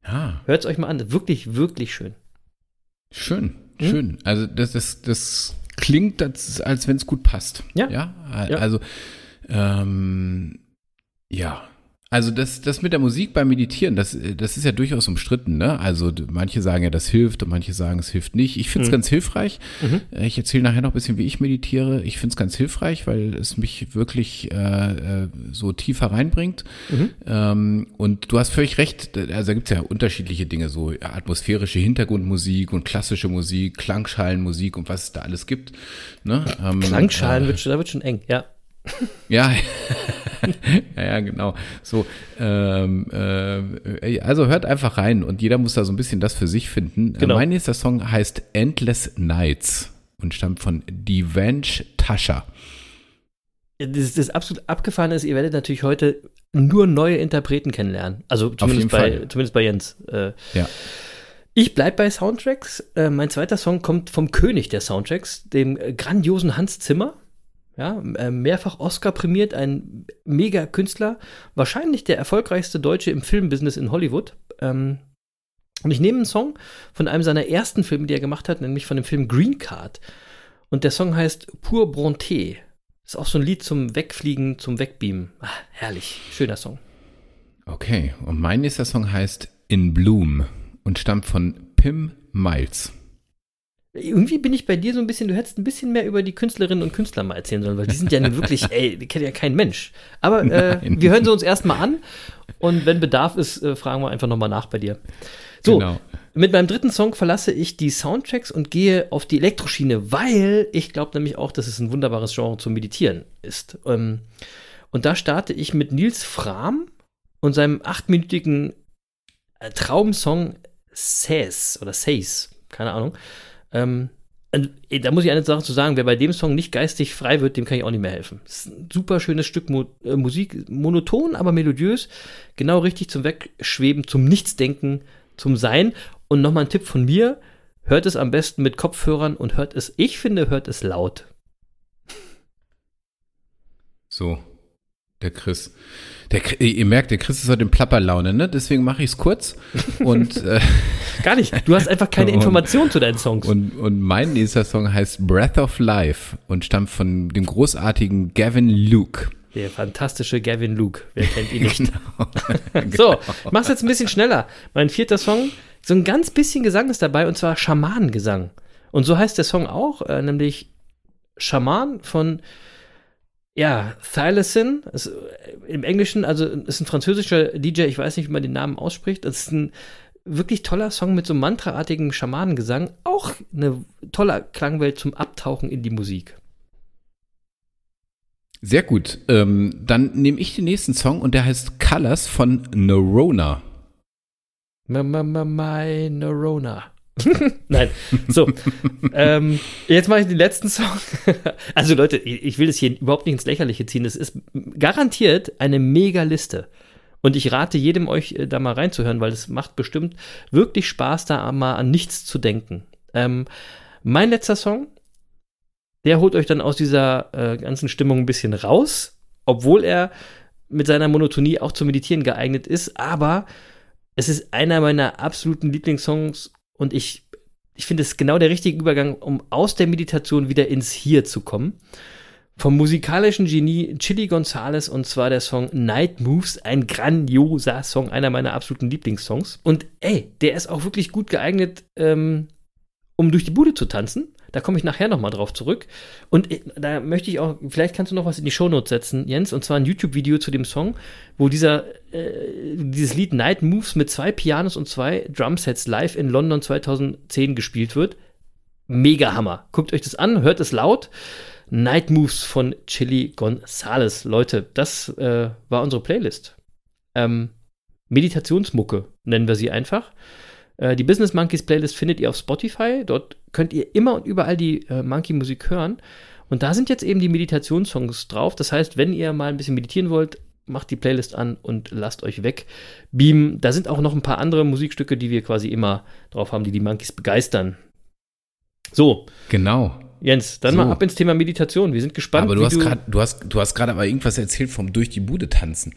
Ja,
Hört es euch mal an. Wirklich, wirklich schön.
schön,
Hm?
schön. Also das, das, das klingt, als, als wenn es gut passt.
Ja.
Ja,
Ja.
also ähm, ja. Also das, das mit der Musik beim Meditieren, das, das ist ja durchaus umstritten. Ne? Also manche sagen ja, das hilft und manche sagen, es hilft nicht. Ich finde es
Mhm.
ganz hilfreich.
Mhm.
Ich erzähle nachher noch ein bisschen, wie ich meditiere. Ich finde es ganz hilfreich, weil es mich wirklich äh, äh, so tiefer reinbringt.
Mhm.
Ähm, und du hast völlig recht, also da gibt es ja unterschiedliche Dinge, so atmosphärische Hintergrundmusik und klassische Musik, Klangschalenmusik und was es da alles gibt. Ne? Ähm,
Klangschalen,
äh,
wird, schon- da wird schon eng, ja.
Ja, [laughs] ja, ja, genau. So, ähm, äh, also hört einfach rein und jeder muss da so ein bisschen das für sich finden.
Genau.
Äh, mein nächster Song heißt Endless Nights. und stammt von Divenge Tascha.
Das, das absolut abgefahren ist, ihr werdet natürlich heute nur neue Interpreten kennenlernen. Also zumindest, bei,
Fall.
zumindest bei Jens. Äh,
Ja.
Ich bleib bei Soundtracks. Äh, mein zweiter Song kommt vom König der Soundtracks, dem grandiosen Hans Zimmer. Ja, äh, mehrfach Oscar prämiert, ein mega Künstler, wahrscheinlich der erfolgreichste Deutsche im Filmbusiness in Hollywood. Ähm, und ich nehme einen Song von einem seiner ersten Filme, die er gemacht hat, nämlich von dem Film Green Card. Und der Song heißt Pour Bronté. Ist auch so ein Lied zum Wegfliegen, zum Wegbeamen. Ah, herrlich, schöner Song.
Okay, und mein nächster Song heißt In Bloom und stammt von Pim Miles.
Irgendwie bin ich bei dir so ein bisschen, du hättest ein bisschen mehr über die Künstlerinnen und Künstler mal erzählen sollen, weil die sind ja nun wirklich, [laughs] ey, die kennt ja kein Mensch. Aber äh, wir hören sie uns erstmal an und wenn Bedarf ist, äh, fragen wir einfach nochmal nach bei dir. So,
Genau.
mit meinem dritten Song verlasse ich die Soundtracks und gehe auf die Elektroschiene, weil ich glaube nämlich auch, dass es ein wunderbares Genre zum Meditieren ist. Ähm, und da starte ich mit Nils Fram und seinem achtminütigen äh, Traumsong Says oder Says, keine Ahnung. Ähm, da muss ich eine Sache zu sagen, wer bei dem Song nicht geistig frei wird, dem kann ich auch nicht mehr helfen. Es ist ein super schönes Stück Mo äh, Musik, monoton, aber melodiös, genau richtig zum Wegschweben, zum Nichtsdenken, zum Sein. Und nochmal ein Tipp von mir, hört es am besten mit Kopfhörern und hört es, ich finde, hört es laut.
So, der Chris. Der, ihr merkt, der Chris ist heute in Plapperlaune, ne? Deswegen mache ich es kurz. Und, [laughs] äh,
Gar nicht, du hast einfach keine [laughs] Informationen zu deinen Songs.
und, und mein nächster Song heißt Breath of Life und stammt von dem großartigen Gavin Luke.
Der fantastische Gavin Luke, wer kennt ihn [laughs] nicht?
Genau.
So, ich mach's jetzt ein bisschen schneller. Mein vierter Song, so ein ganz bisschen Gesang ist dabei und zwar Schamanengesang. Und so heißt der Song auch, äh, nämlich Schaman von ja, Thylasin, ist, äh, im Englischen, also ist ein französischer DJ, ich weiß nicht, wie man den Namen ausspricht. Das ist ein wirklich toller Song mit so mantraartigem Schamanengesang. Auch eine tolle Klangwelt zum Abtauchen in die Musik.
Sehr gut. Ähm, dann nehme ich den nächsten Song und der heißt Colors von Neurona.
Ma, ma, ma, my Neurona. [laughs] Nein, so. ähm, jetzt mache ich den letzten Song. [laughs] also Leute, ich will das hier überhaupt nicht ins Lächerliche ziehen. Es ist garantiert eine mega Liste. Und ich rate jedem euch äh, da mal reinzuhören, weil es macht bestimmt wirklich Spaß, da mal an nichts zu denken. Ähm, mein letzter Song, der holt euch dann aus dieser äh, ganzen Stimmung ein bisschen raus, obwohl er mit seiner Monotonie auch zum Meditieren geeignet ist, aber es ist einer meiner absoluten Lieblingssongs und ich, ich finde es genau der richtige Übergang, um aus der Meditation wieder ins Hier zu kommen. Vom musikalischen Genie Chili Gonzales und zwar der Song Night Moves, ein grandioser Song, einer meiner absoluten Lieblingssongs. Und ey, der ist auch wirklich gut geeignet, ähm, um durch die Bude zu tanzen. Da komme ich nachher nochmal drauf zurück. Und äh, da möchte ich auch, vielleicht kannst du noch was in die Shownotes setzen, Jens, und zwar ein YouTube-Video zu dem Song, wo dieser, äh, dieses Lied Night Moves mit zwei Pianos und zwei Drumsets live in London 2010 gespielt wird. Mega Hammer. Guckt euch das an, hört es laut. Night Moves von Chili Gonzales. Leute, das äh, war unsere Playlist. Ähm, Meditationsmucke nennen wir sie einfach. Äh, die Business Monkeys Playlist findet ihr auf Spotify. Dort könnt ihr immer und überall die äh, Monkey-Musik hören. Und da sind jetzt eben die Meditationssongs drauf. Das heißt, wenn ihr mal ein bisschen meditieren wollt, macht die Playlist an und lasst euch weg beamen. Da sind auch noch ein paar andere Musikstücke, die wir quasi immer drauf haben, die die Monkeys begeistern. So,
Genau.
Jens, dann
So.
mal ab ins Thema Meditation. Wir sind gespannt.
Aber du hast gerade, du hast, du hast gerade aber irgendwas erzählt vom durch die Bude tanzen.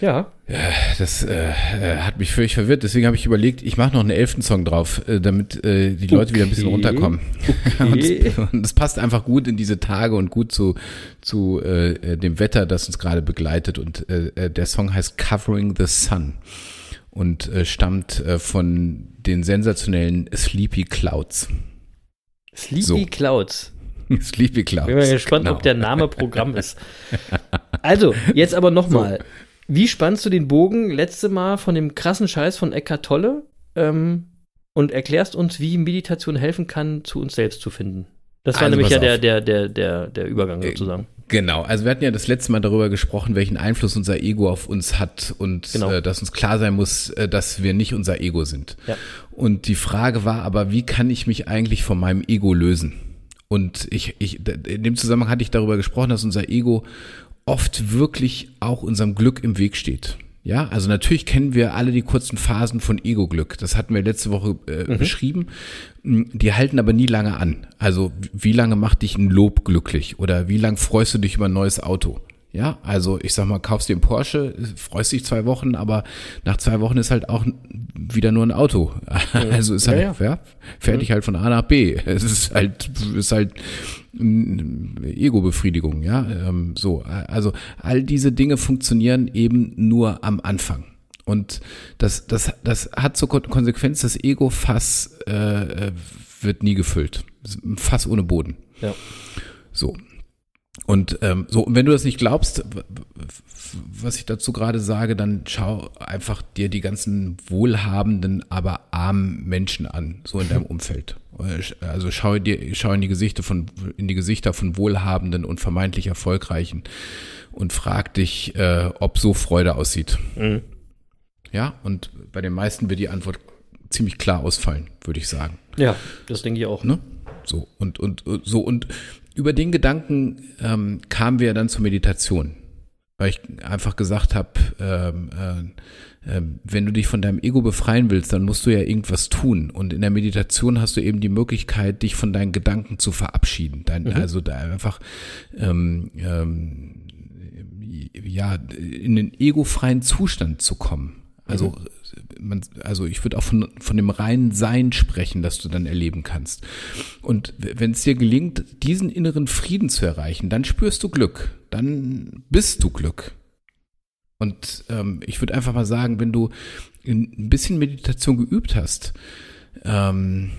Ja,
Das äh, äh, hat mich völlig verwirrt. Deswegen habe ich überlegt, ich mache noch einen elften Song drauf, äh, damit äh, die Leute wieder ein bisschen
Okay.
runterkommen. [laughs] Und
Okay.
das, und das passt einfach gut in diese Tage und gut zu, zu äh, dem Wetter, das uns gerade begleitet. Und äh, äh, der Song heißt Covering the Sun und äh, stammt äh, von den sensationellen Sleepy Clouds.
Sleepy
So.
Clouds. [laughs]
Sleepy Clouds.
Bin mal gespannt,
genau.
ob der Name Programm ist. [laughs] Also, jetzt aber nochmal. Wie spannst du den Bogen letzte Mal von dem krassen Scheiß von Eckhart Tolle ähm, und erklärst uns, wie Meditation helfen kann, zu uns selbst zu finden? Das war
Also,
nämlich ja der, der, der, der, der Übergang
Äh,
sozusagen.
Genau, also wir hatten ja das letzte Mal darüber gesprochen, welchen Einfluss unser Ego auf uns hat und
Genau.
äh, dass uns klar sein muss, äh, dass wir nicht unser Ego sind.
Ja.
Und die Frage war aber, wie kann ich mich eigentlich von meinem Ego lösen? Und ich, ich, in dem Zusammenhang hatte ich darüber gesprochen, dass unser Ego oft wirklich auch unserem Glück im Weg steht. Ja, also natürlich kennen wir alle die kurzen Phasen von Ego-Glück. Das hatten wir letzte Woche äh, mhm. beschrieben. Die halten aber nie lange an. Also wie lange macht dich ein Lob glücklich oder wie lange freust du dich über ein neues Auto? Ja, also ich sag mal, kaufst dir einen Porsche, freust dich zwei Wochen, aber nach zwei Wochen ist halt auch wieder nur ein Auto. [laughs] Also ist halt, ja, ja. ja fährt dich halt von A nach B. Es ist halt, ist halt Ego-Befriedigung, ja. Ähm, so, also all diese Dinge funktionieren eben nur am Anfang. Und das, das, das hat zur Konsequenz, das Ego-Fass äh, wird nie gefüllt. Fass ohne Boden.
Ja.
So. Und ähm, so, und wenn du das nicht glaubst, was ich dazu gerade sage, dann schau einfach dir die ganzen wohlhabenden, aber armen Menschen an, so in deinem [laughs] Umfeld. Also schau dir, schau in die Gesichter von, in die Gesichter von wohlhabenden und vermeintlich erfolgreichen und frag dich, äh, ob so Freude aussieht. Mhm. Ja, und bei den meisten wird die Antwort ziemlich klar ausfallen, würde ich sagen.
Ja, das denke ich auch.
Ne? So, und, und, so, und über den Gedanken ähm, kamen wir dann zur Meditation, weil ich einfach gesagt habe, ähm, äh, äh, wenn du dich von deinem Ego befreien willst, dann musst du ja irgendwas tun. Und in der Meditation hast du eben die Möglichkeit, dich von deinen Gedanken zu verabschieden. Dein, mhm. Also da einfach ähm, ähm, ja in den egofreien Zustand zu kommen. Also mhm man, also ich würde auch von, von dem reinen Sein sprechen, das du dann erleben kannst. Und wenn es dir gelingt, diesen inneren Frieden zu erreichen, dann spürst du Glück, dann bist du Glück. Und ähm, ich würde einfach mal sagen, wenn du ein bisschen Meditation geübt hast, ähm,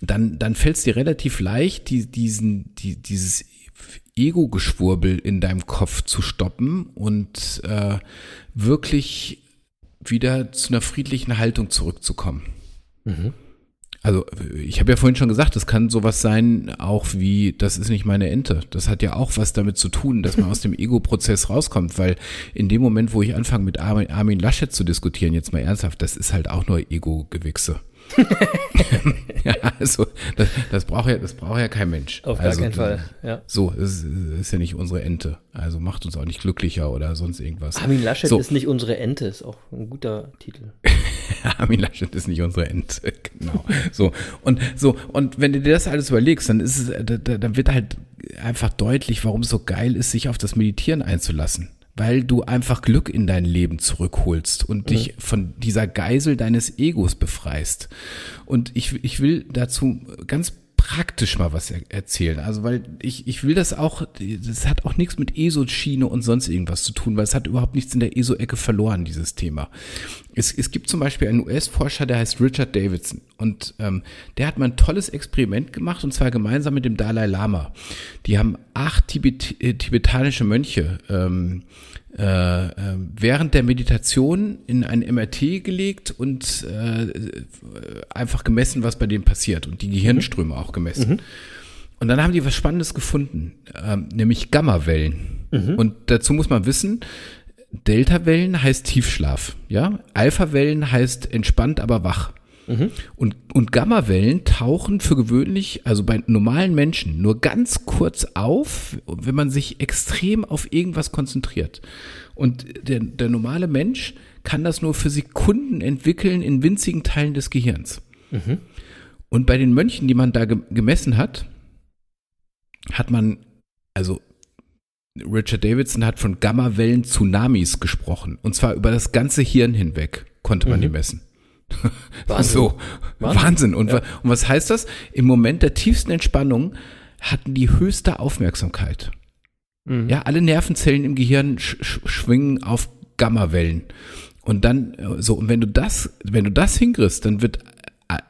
dann, dann fällt es dir relativ leicht, die, diesen, die, dieses Ego-Geschwurbel in deinem Kopf zu stoppen und äh, wirklich wieder zu einer friedlichen Haltung zurückzukommen. Mhm. Also ich habe ja vorhin schon gesagt, es kann sowas sein, auch wie, das ist nicht meine Ente. Das hat ja auch was damit zu tun, dass man [laughs] aus dem Ego-Prozess rauskommt, weil in dem Moment, wo ich anfange mit Armin Laschet zu diskutieren, jetzt mal ernsthaft, das ist halt auch nur Ego-Gewichse. [laughs] ja, also das, das, braucht ja, das braucht ja kein Mensch.
Auf gar
also,
keinen Fall. Ja.
So, es ist ja nicht unsere Ente. Also macht uns auch nicht glücklicher oder sonst irgendwas.
Armin Laschet so. ist nicht unsere Ente, ist auch ein guter Titel. [laughs]
Armin Laschet ist nicht unsere Ente, genau. So und so und wenn du dir das alles überlegst, dann ist es, dann wird halt einfach deutlich, warum es so geil ist, sich auf das Meditieren einzulassen weil du einfach Glück in dein Leben zurückholst und dich von dieser Geisel deines Egos befreist. Und ich, ich will dazu ganz praktisch mal was erzählen. Also, weil ich, ich will das auch, das hat auch nichts mit ESO-Schiene und sonst irgendwas zu tun, weil es hat überhaupt nichts in der ESO-Ecke verloren, dieses Thema. Es, es gibt zum Beispiel einen US-Forscher, der heißt Richard Davidson und ähm, der hat mal ein tolles Experiment gemacht und zwar gemeinsam mit dem Dalai Lama. Die haben acht Tibet, äh, tibetanische Mönche ähm, äh, äh, während der Meditation in ein MRT gelegt und äh, einfach gemessen, was bei denen passiert und die Gehirnströme mhm. auch gemessen. Mhm. Und dann haben die was Spannendes gefunden, äh, nämlich Gammawellen. Mhm. Und dazu muss man wissen, Delta-Wellen heißt Tiefschlaf, ja. Alpha-Wellen heißt entspannt, aber wach. Mhm. Und, und Gammawellen tauchen für gewöhnlich, also bei normalen Menschen, nur ganz kurz auf, wenn man sich extrem auf irgendwas konzentriert. Und der, der normale Mensch kann das nur für Sekunden entwickeln in winzigen Teilen des Gehirns. Mhm. Und bei den Mönchen, die man da gemessen hat, hat man, also Richard Davidson hat von Gammawellen-Tsunamis gesprochen. Und zwar über das ganze Hirn hinweg konnte man mhm. die messen. [laughs] Wahnsinn. So, Wahnsinn. Wahnsinn. Und, ja. und was heißt das? Im Moment der tiefsten Entspannung hatten die höchste Aufmerksamkeit. Mhm. Ja, alle Nervenzellen im Gehirn sch sch schwingen auf Gammawellen. Und dann, äh, so, und wenn du das, wenn du das hinkriegst, dann wird,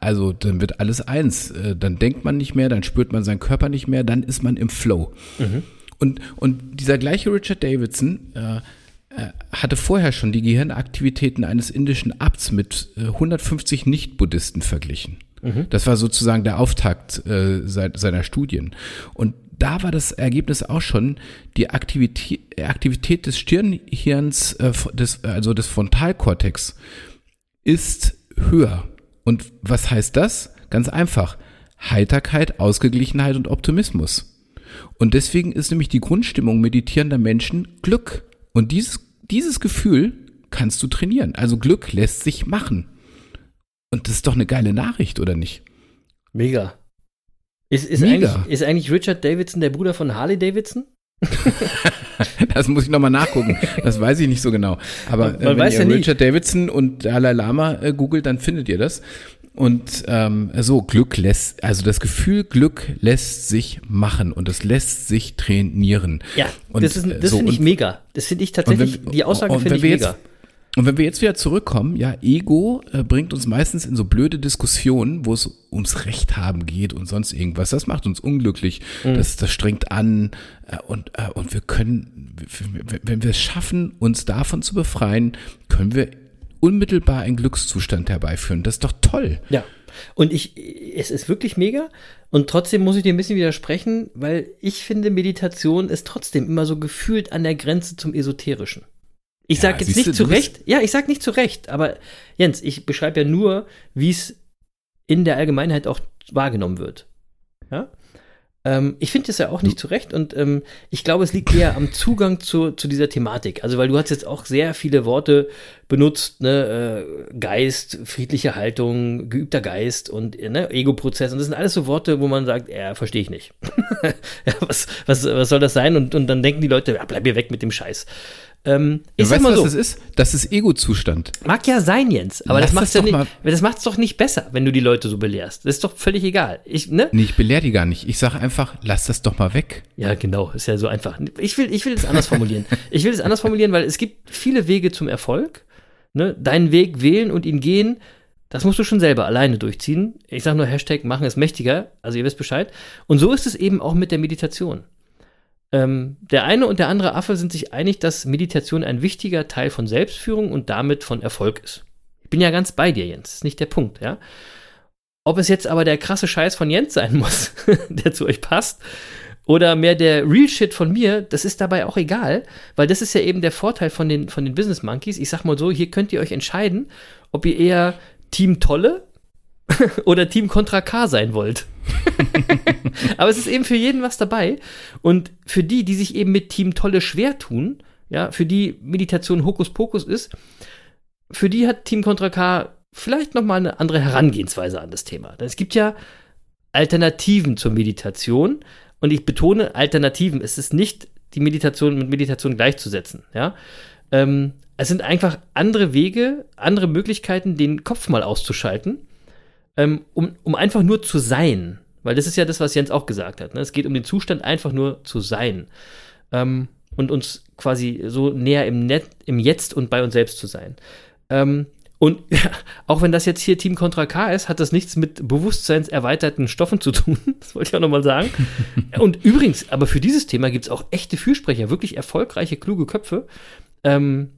also, dann wird alles eins. Äh, dann denkt man nicht mehr, dann spürt man seinen Körper nicht mehr, dann ist man im Flow. Mhm. Und, und dieser gleiche Richard Davidson, äh, äh, hatte vorher schon die Gehirnaktivitäten eines indischen Abts mit 150 äh, Nicht-Buddhisten verglichen. Mhm. Das war sozusagen der Auftakt äh, seiner Studien. Und da war das Ergebnis auch schon, die Aktivität, Aktivität des Stirnhirns, äh, des, also des Frontalkortex, ist höher. Und was heißt das? Ganz einfach. Heiterkeit, Ausgeglichenheit und Optimismus. Und deswegen ist nämlich die Grundstimmung meditierender Menschen Glück. Und dieses, dieses Gefühl kannst du trainieren. Also Glück lässt sich machen. Und das ist doch eine geile Nachricht, oder nicht?
Mega. Ist, ist,
Mega.
Eigentlich, ist eigentlich Richard Davidson der Bruder von Harley Davidson? [laughs]
Das muss ich nochmal nachgucken. Das weiß ich nicht so genau. Aber äh, wenn ihr
ja.
Richard Davidson und Dalai Lama äh, googelt, dann findet ihr das. Und ähm, so, Glück lässt, also das Gefühl Glück lässt sich machen und es lässt sich trainieren.
Ja,
und,
das, ist- das
so,
finde ich mega. Das finde ich tatsächlich,
wenn-
die Aussage finde ich mega.
Jetzt, und wenn wir jetzt wieder zurückkommen, ja, Ego äh, bringt uns meistens in so blöde Diskussionen, wo es ums Recht haben geht und sonst irgendwas. Das macht uns unglücklich.
Mhm.
Das, das strengt an. Äh, und, äh, und wir können, wenn wir es schaffen, uns davon zu befreien, können wir unmittelbar einen Glückszustand herbeiführen. Das ist doch toll.
Ja. Und ich, es ist wirklich mega. Und trotzdem muss ich dir ein bisschen widersprechen, weil ich finde, Meditation ist trotzdem immer so gefühlt an der Grenze zum Esoterischen. Ich
Ja,
sage jetzt
siehst
nicht
du,
zu Recht, ja, ich sage nicht zu Recht, aber Jens, ich beschreibe ja nur, wie es in der Allgemeinheit auch wahrgenommen wird. Ja? Ähm, ich finde das ja auch nicht zu Recht und ähm, ich glaube, es liegt eher am Zugang zu, zu dieser Thematik. Also, weil du hast jetzt auch sehr viele Worte benutzt, ne, äh, Geist, friedliche Haltung, geübter Geist und äh, ne, Ego-Prozess. Und das sind alles so Worte, wo man sagt, ja, verstehe ich nicht. [laughs] ja, was, was, was soll das sein? Und, und dann denken die Leute, ja, bleib mir weg mit dem Scheiß. Ähm, ich
Du
sag
weißt, was
so,
das ist? Das ist Ego-Zustand.
mag ja sein, Jens, aber
Lass
das macht's
das
ja
doch
nicht, das macht's doch nicht besser, wenn du die Leute so belehrst. Das ist doch völlig egal. Ich, ne?
Nee, ich belehr die gar nicht. Ich sage einfach, lass das doch mal weg.
Ja, genau, ist ja so einfach. Ich will, ich will es anders formulieren. [laughs] Ich will es anders formulieren, weil es gibt viele Wege zum Erfolg. Ne? Deinen Weg wählen und ihn gehen, das musst du schon selber alleine durchziehen. Ich sage nur Hashtag machen es mächtiger, also ihr wisst Bescheid. Und so ist es eben auch mit der Meditation. Ähm, der eine und der andere Affe sind sich einig, dass Meditation ein wichtiger Teil von Selbstführung und damit von Erfolg ist. Ich bin ja ganz bei dir, Jens. Das ist nicht der Punkt, ja. Ob es jetzt aber der krasse Scheiß von Jens sein muss, [laughs] der zu euch passt, oder mehr der Real Shit von mir, das ist dabei auch egal, weil das ist ja eben der Vorteil von den, von den Business Monkeys. Ich sag mal so, hier könnt ihr euch entscheiden, ob ihr eher Team Tolle [laughs] oder Team Contra K sein wollt. [laughs] Aber es ist eben für jeden was dabei. Und für die, die sich eben mit Team Tolle schwer tun, ja, für die Meditation Hokuspokus ist, für die hat Team Contra K vielleicht nochmal eine andere Herangehensweise an das Thema. Es gibt ja Alternativen zur Meditation. Und ich betone Alternativen. Es ist nicht die Meditation mit Meditation gleichzusetzen. Ja? Ähm, es sind einfach andere Wege, andere Möglichkeiten, den Kopf mal auszuschalten, ähm, um, um einfach nur zu sein. Weil das ist ja das, was Jens auch gesagt hat. Ne? Es geht um den Zustand, einfach nur zu sein. Ähm, und uns quasi so näher im, Net, im Jetzt und bei uns selbst zu sein. Ähm, und ja, [laughs] auch wenn das jetzt hier Team Contra K ist, hat das nichts mit bewusstseinserweiterten Stoffen zu tun. [laughs] Das wollte ich auch nochmal sagen. [laughs] und übrigens, aber für dieses Thema gibt es auch echte Fürsprecher, wirklich erfolgreiche, kluge Köpfe. Ähm,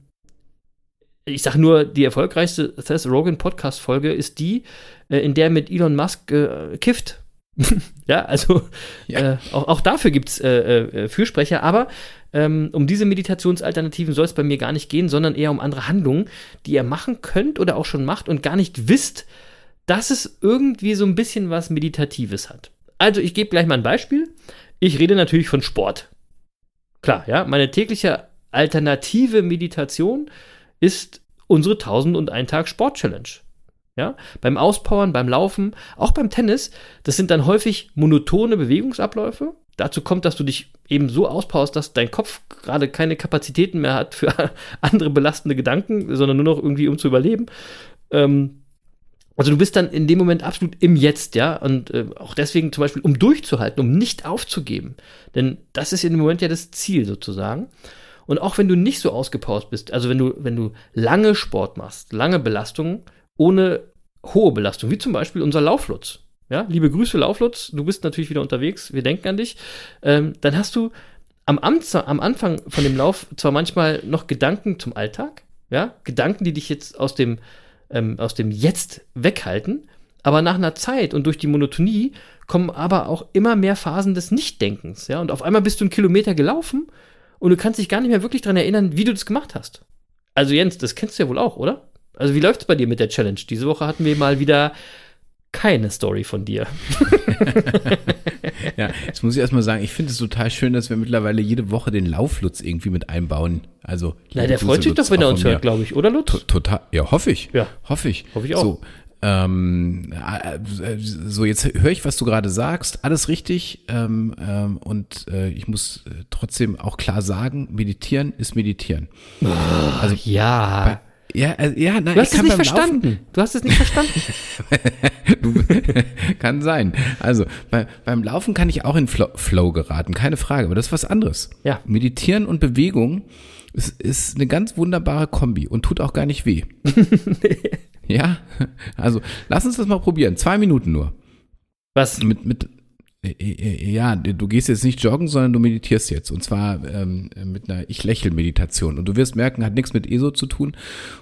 ich sage nur, die erfolgreichste Seth Rogen Podcast-Folge ist die, äh, in der mit Elon Musk äh, kifft. [laughs] ja, also
Ja.
Äh, auch, auch dafür gibt es äh, äh, Fürsprecher, aber ähm, um diese Meditationsalternativen soll es bei mir gar nicht gehen, sondern eher um andere Handlungen, die ihr machen könnt oder auch schon macht und gar nicht wisst, dass es irgendwie so ein bisschen was Meditatives hat. Also ich gebe gleich mal ein Beispiel. Ich rede natürlich von Sport. Klar, ja, meine tägliche alternative Meditation ist unsere 1001 Tag Sport Challenge. Ja, beim Auspowern, beim Laufen, auch beim Tennis, das sind dann häufig monotone Bewegungsabläufe. Dazu kommt, dass du dich eben so auspowerst, dass dein Kopf gerade keine Kapazitäten mehr hat für [laughs] andere belastende Gedanken, sondern nur noch irgendwie um zu überleben. Ähm, also du bist dann in dem Moment absolut im Jetzt, ja, und äh, auch deswegen zum Beispiel, um durchzuhalten, um nicht aufzugeben. Denn das ist in dem Moment ja das Ziel sozusagen. Und auch wenn du nicht so ausgepowert bist, also wenn du, wenn du lange Sport machst, lange Belastungen, ohne hohe Belastung, wie zum Beispiel unser Lauflutz. Ja, liebe Grüße, Lauflutz, du bist natürlich wieder unterwegs, wir denken an dich. Ähm, dann hast du am, Amts am Anfang von dem Lauf zwar manchmal noch Gedanken zum Alltag, ja, Gedanken, die dich jetzt aus dem, ähm, aus dem Jetzt weghalten, aber nach einer Zeit und durch die Monotonie kommen aber auch immer mehr Phasen des Nichtdenkens, ja, und auf einmal bist du einen Kilometer gelaufen und du kannst dich gar nicht mehr wirklich daran erinnern, wie du das gemacht hast. Also Jens, das kennst du ja wohl auch, oder? Also wie läuft's bei dir mit der Challenge? Diese Woche hatten wir mal wieder keine Story von dir. [laughs]
Ja, jetzt muss ich erstmal sagen, ich finde es total schön, dass wir mittlerweile jede Woche den Lauflutz irgendwie mit einbauen. Also,
Na, der
Grüße,
freut sich
Lutz,
doch, wenn er uns hört, glaube ich, oder Lutz?
To- Total, ja, hoffe ich.
Ja.
Hoffe ich.
Hoffe ich auch.
So, ähm, äh, so jetzt höre ich, was du gerade sagst. Alles richtig. Ähm, ähm, und äh, ich muss äh, trotzdem auch klar sagen, meditieren ist meditieren. Also,
Ja.
Ja, äh, ja, nein,
Du hast
ich
es
kann
nicht verstanden. Du hast es nicht verstanden. [laughs]
Laufen, [laughs] kann sein. Also, bei, beim Laufen kann ich auch in Flow, Flow geraten, keine Frage, aber das ist was anderes.
Ja.
Meditieren und Bewegung ist, ist eine ganz wunderbare Kombi und tut auch gar nicht weh. [laughs] Ja, also lass uns das mal probieren. Zwei Minuten nur.
Was?
Mit, mit, ja, du gehst jetzt nicht joggen, sondern du meditierst jetzt. Und zwar ähm, mit einer Ich-Lächel-Meditation. Und du wirst merken, hat nichts mit ESO zu tun.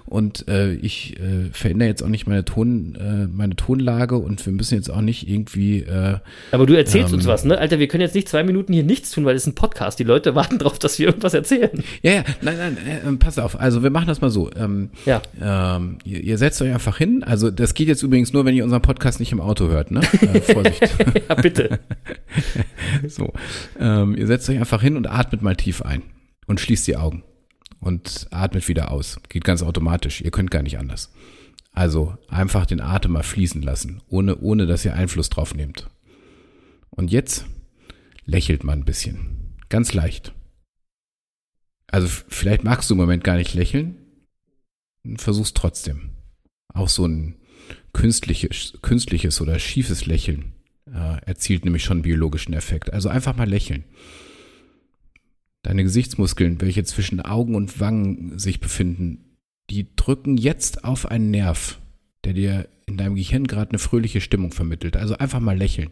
Und äh, ich äh, verändere jetzt auch nicht meine, Ton, äh, meine Tonlage und wir müssen jetzt auch nicht irgendwie. Äh,
Aber du erzählst uns
Ähm.
was, ne? Alter, wir können jetzt nicht zwei Minuten hier nichts tun, weil es ist ein Podcast. Die Leute [laughs] warten drauf, dass wir irgendwas erzählen.
ja, ja, nein, nein, äh, pass auf. Also wir machen das mal so. Ähm,
Ja.
ähm, ihr, ihr setzt euch einfach hin. Also das geht jetzt übrigens nur, wenn ihr unseren Podcast nicht im Auto hört. Ne? Äh, Vorsicht. [laughs]
Ja, bitte. [laughs] [laughs]
So, ähm, ihr setzt euch einfach hin und atmet mal tief ein und schließt die Augen und atmet wieder aus. Geht ganz automatisch. Ihr könnt gar nicht anders. Also einfach den Atem mal fließen lassen, ohne, ohne dass ihr Einfluss drauf nehmt. Und jetzt lächelt mal ein bisschen. Ganz leicht. Also vielleicht magst du im Moment gar nicht lächeln. Versuch's trotzdem. Auch so ein künstliches, künstliches oder schiefes Lächeln äh, erzielt nämlich schon einen biologischen Effekt. Also einfach mal lächeln. Deine Gesichtsmuskeln, welche zwischen Augen und Wangen sich befinden, die drücken jetzt auf einen Nerv, der dir in deinem Gehirn gerade eine fröhliche Stimmung vermittelt. Also einfach mal lächeln.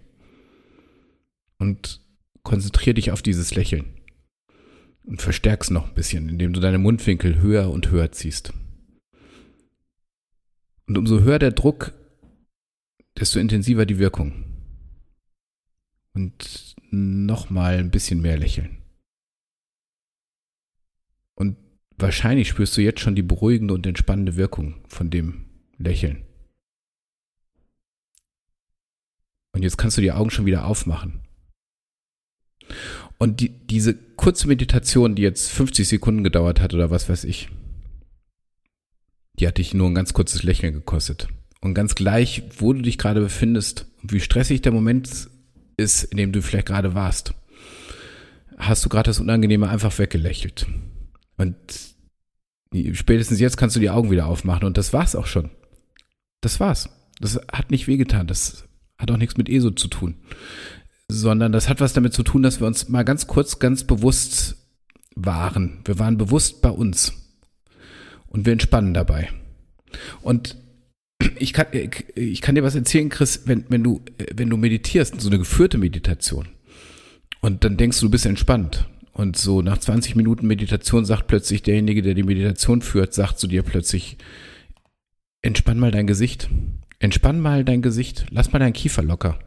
Und konzentrier dich auf dieses Lächeln. Und verstärk's noch ein bisschen, indem du deine Mundwinkel höher und höher ziehst. Und umso höher der Druck, desto intensiver die Wirkung. Und nochmal ein bisschen mehr lächeln. Und wahrscheinlich spürst du jetzt schon die beruhigende und entspannende Wirkung von dem Lächeln. Und jetzt kannst du die Augen schon wieder aufmachen. Und die, diese kurze Meditation, die jetzt 50 Sekunden gedauert hat oder was weiß ich, die hat dich nur ein ganz kurzes Lächeln gekostet. Und ganz gleich, wo du dich gerade befindest und wie stressig der Moment ist, in dem du vielleicht gerade warst, hast du gerade das Unangenehme einfach weggelächelt. Und spätestens jetzt kannst du die Augen wieder aufmachen und das war's auch schon. Das war's. Das hat nicht wehgetan. Das hat auch nichts mit ESO zu tun. Sondern das hat was damit zu tun, dass wir uns mal ganz kurz, ganz bewusst waren. Wir waren bewusst bei uns. Und wir entspannen dabei. Und ich kann, ich kann dir was erzählen, Chris, wenn, wenn du, wenn du meditierst, so eine geführte Meditation, und dann denkst du, du bist entspannt. Und so nach 20 Minuten Meditation sagt plötzlich derjenige, der die Meditation führt, sagt zu dir plötzlich, entspann mal dein Gesicht. Entspann mal dein Gesicht. Lass mal deinen Kiefer locker.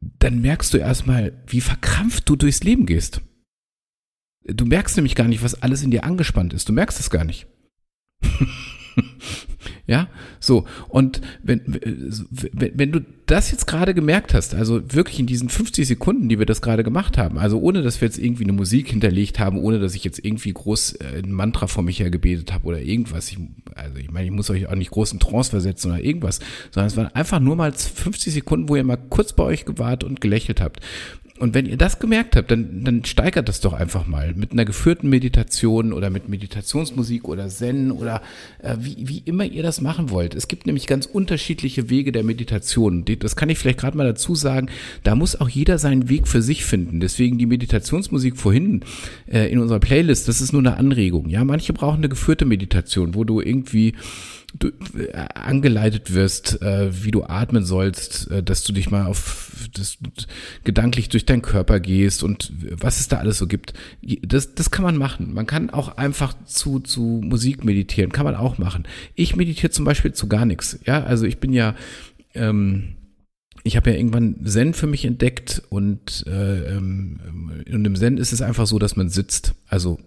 Dann merkst du erstmal, wie verkrampft du durchs Leben gehst. Du merkst nämlich gar nicht, was alles in dir angespannt ist. Du merkst es gar nicht. [laughs] [laughs] ja, so. Und wenn, wenn, du das jetzt gerade gemerkt hast, also wirklich in diesen 50 Sekunden, die wir das gerade gemacht haben, also ohne, dass wir jetzt irgendwie eine Musik hinterlegt haben, ohne, dass ich jetzt irgendwie groß äh, ein Mantra vor mich her gebetet habe oder irgendwas. Ich, also ich meine, ich muss euch auch nicht groß in Trance versetzen oder irgendwas, sondern es waren einfach nur mal 50 Sekunden, wo ihr mal kurz bei euch gewahrt und gelächelt habt. Und wenn ihr das gemerkt habt, dann, dann steigert das doch einfach mal mit einer geführten Meditation oder mit Meditationsmusik oder Zen oder äh, wie, wie immer ihr das machen wollt. Es gibt nämlich ganz unterschiedliche Wege der Meditation. Das kann ich vielleicht gerade mal dazu sagen. Da muss auch jeder seinen Weg für sich finden. Deswegen die Meditationsmusik vorhin äh, in unserer Playlist, das ist nur eine Anregung. Ja, manche brauchen eine geführte Meditation, wo du irgendwie du, äh, angeleitet wirst, äh, wie du atmen sollst, äh, dass du dich mal auf das gedanklich durch deinen Körper gehst und was es da alles so gibt. Das, das kann man machen. Man kann auch einfach zu, zu Musik meditieren, kann man auch machen. Ich meditiere zum Beispiel zu gar nichts. Ja, also ich bin ja, ähm, ich habe ja irgendwann Zen für mich entdeckt und, äh, ähm, und im Zen ist es einfach so, dass man sitzt. Also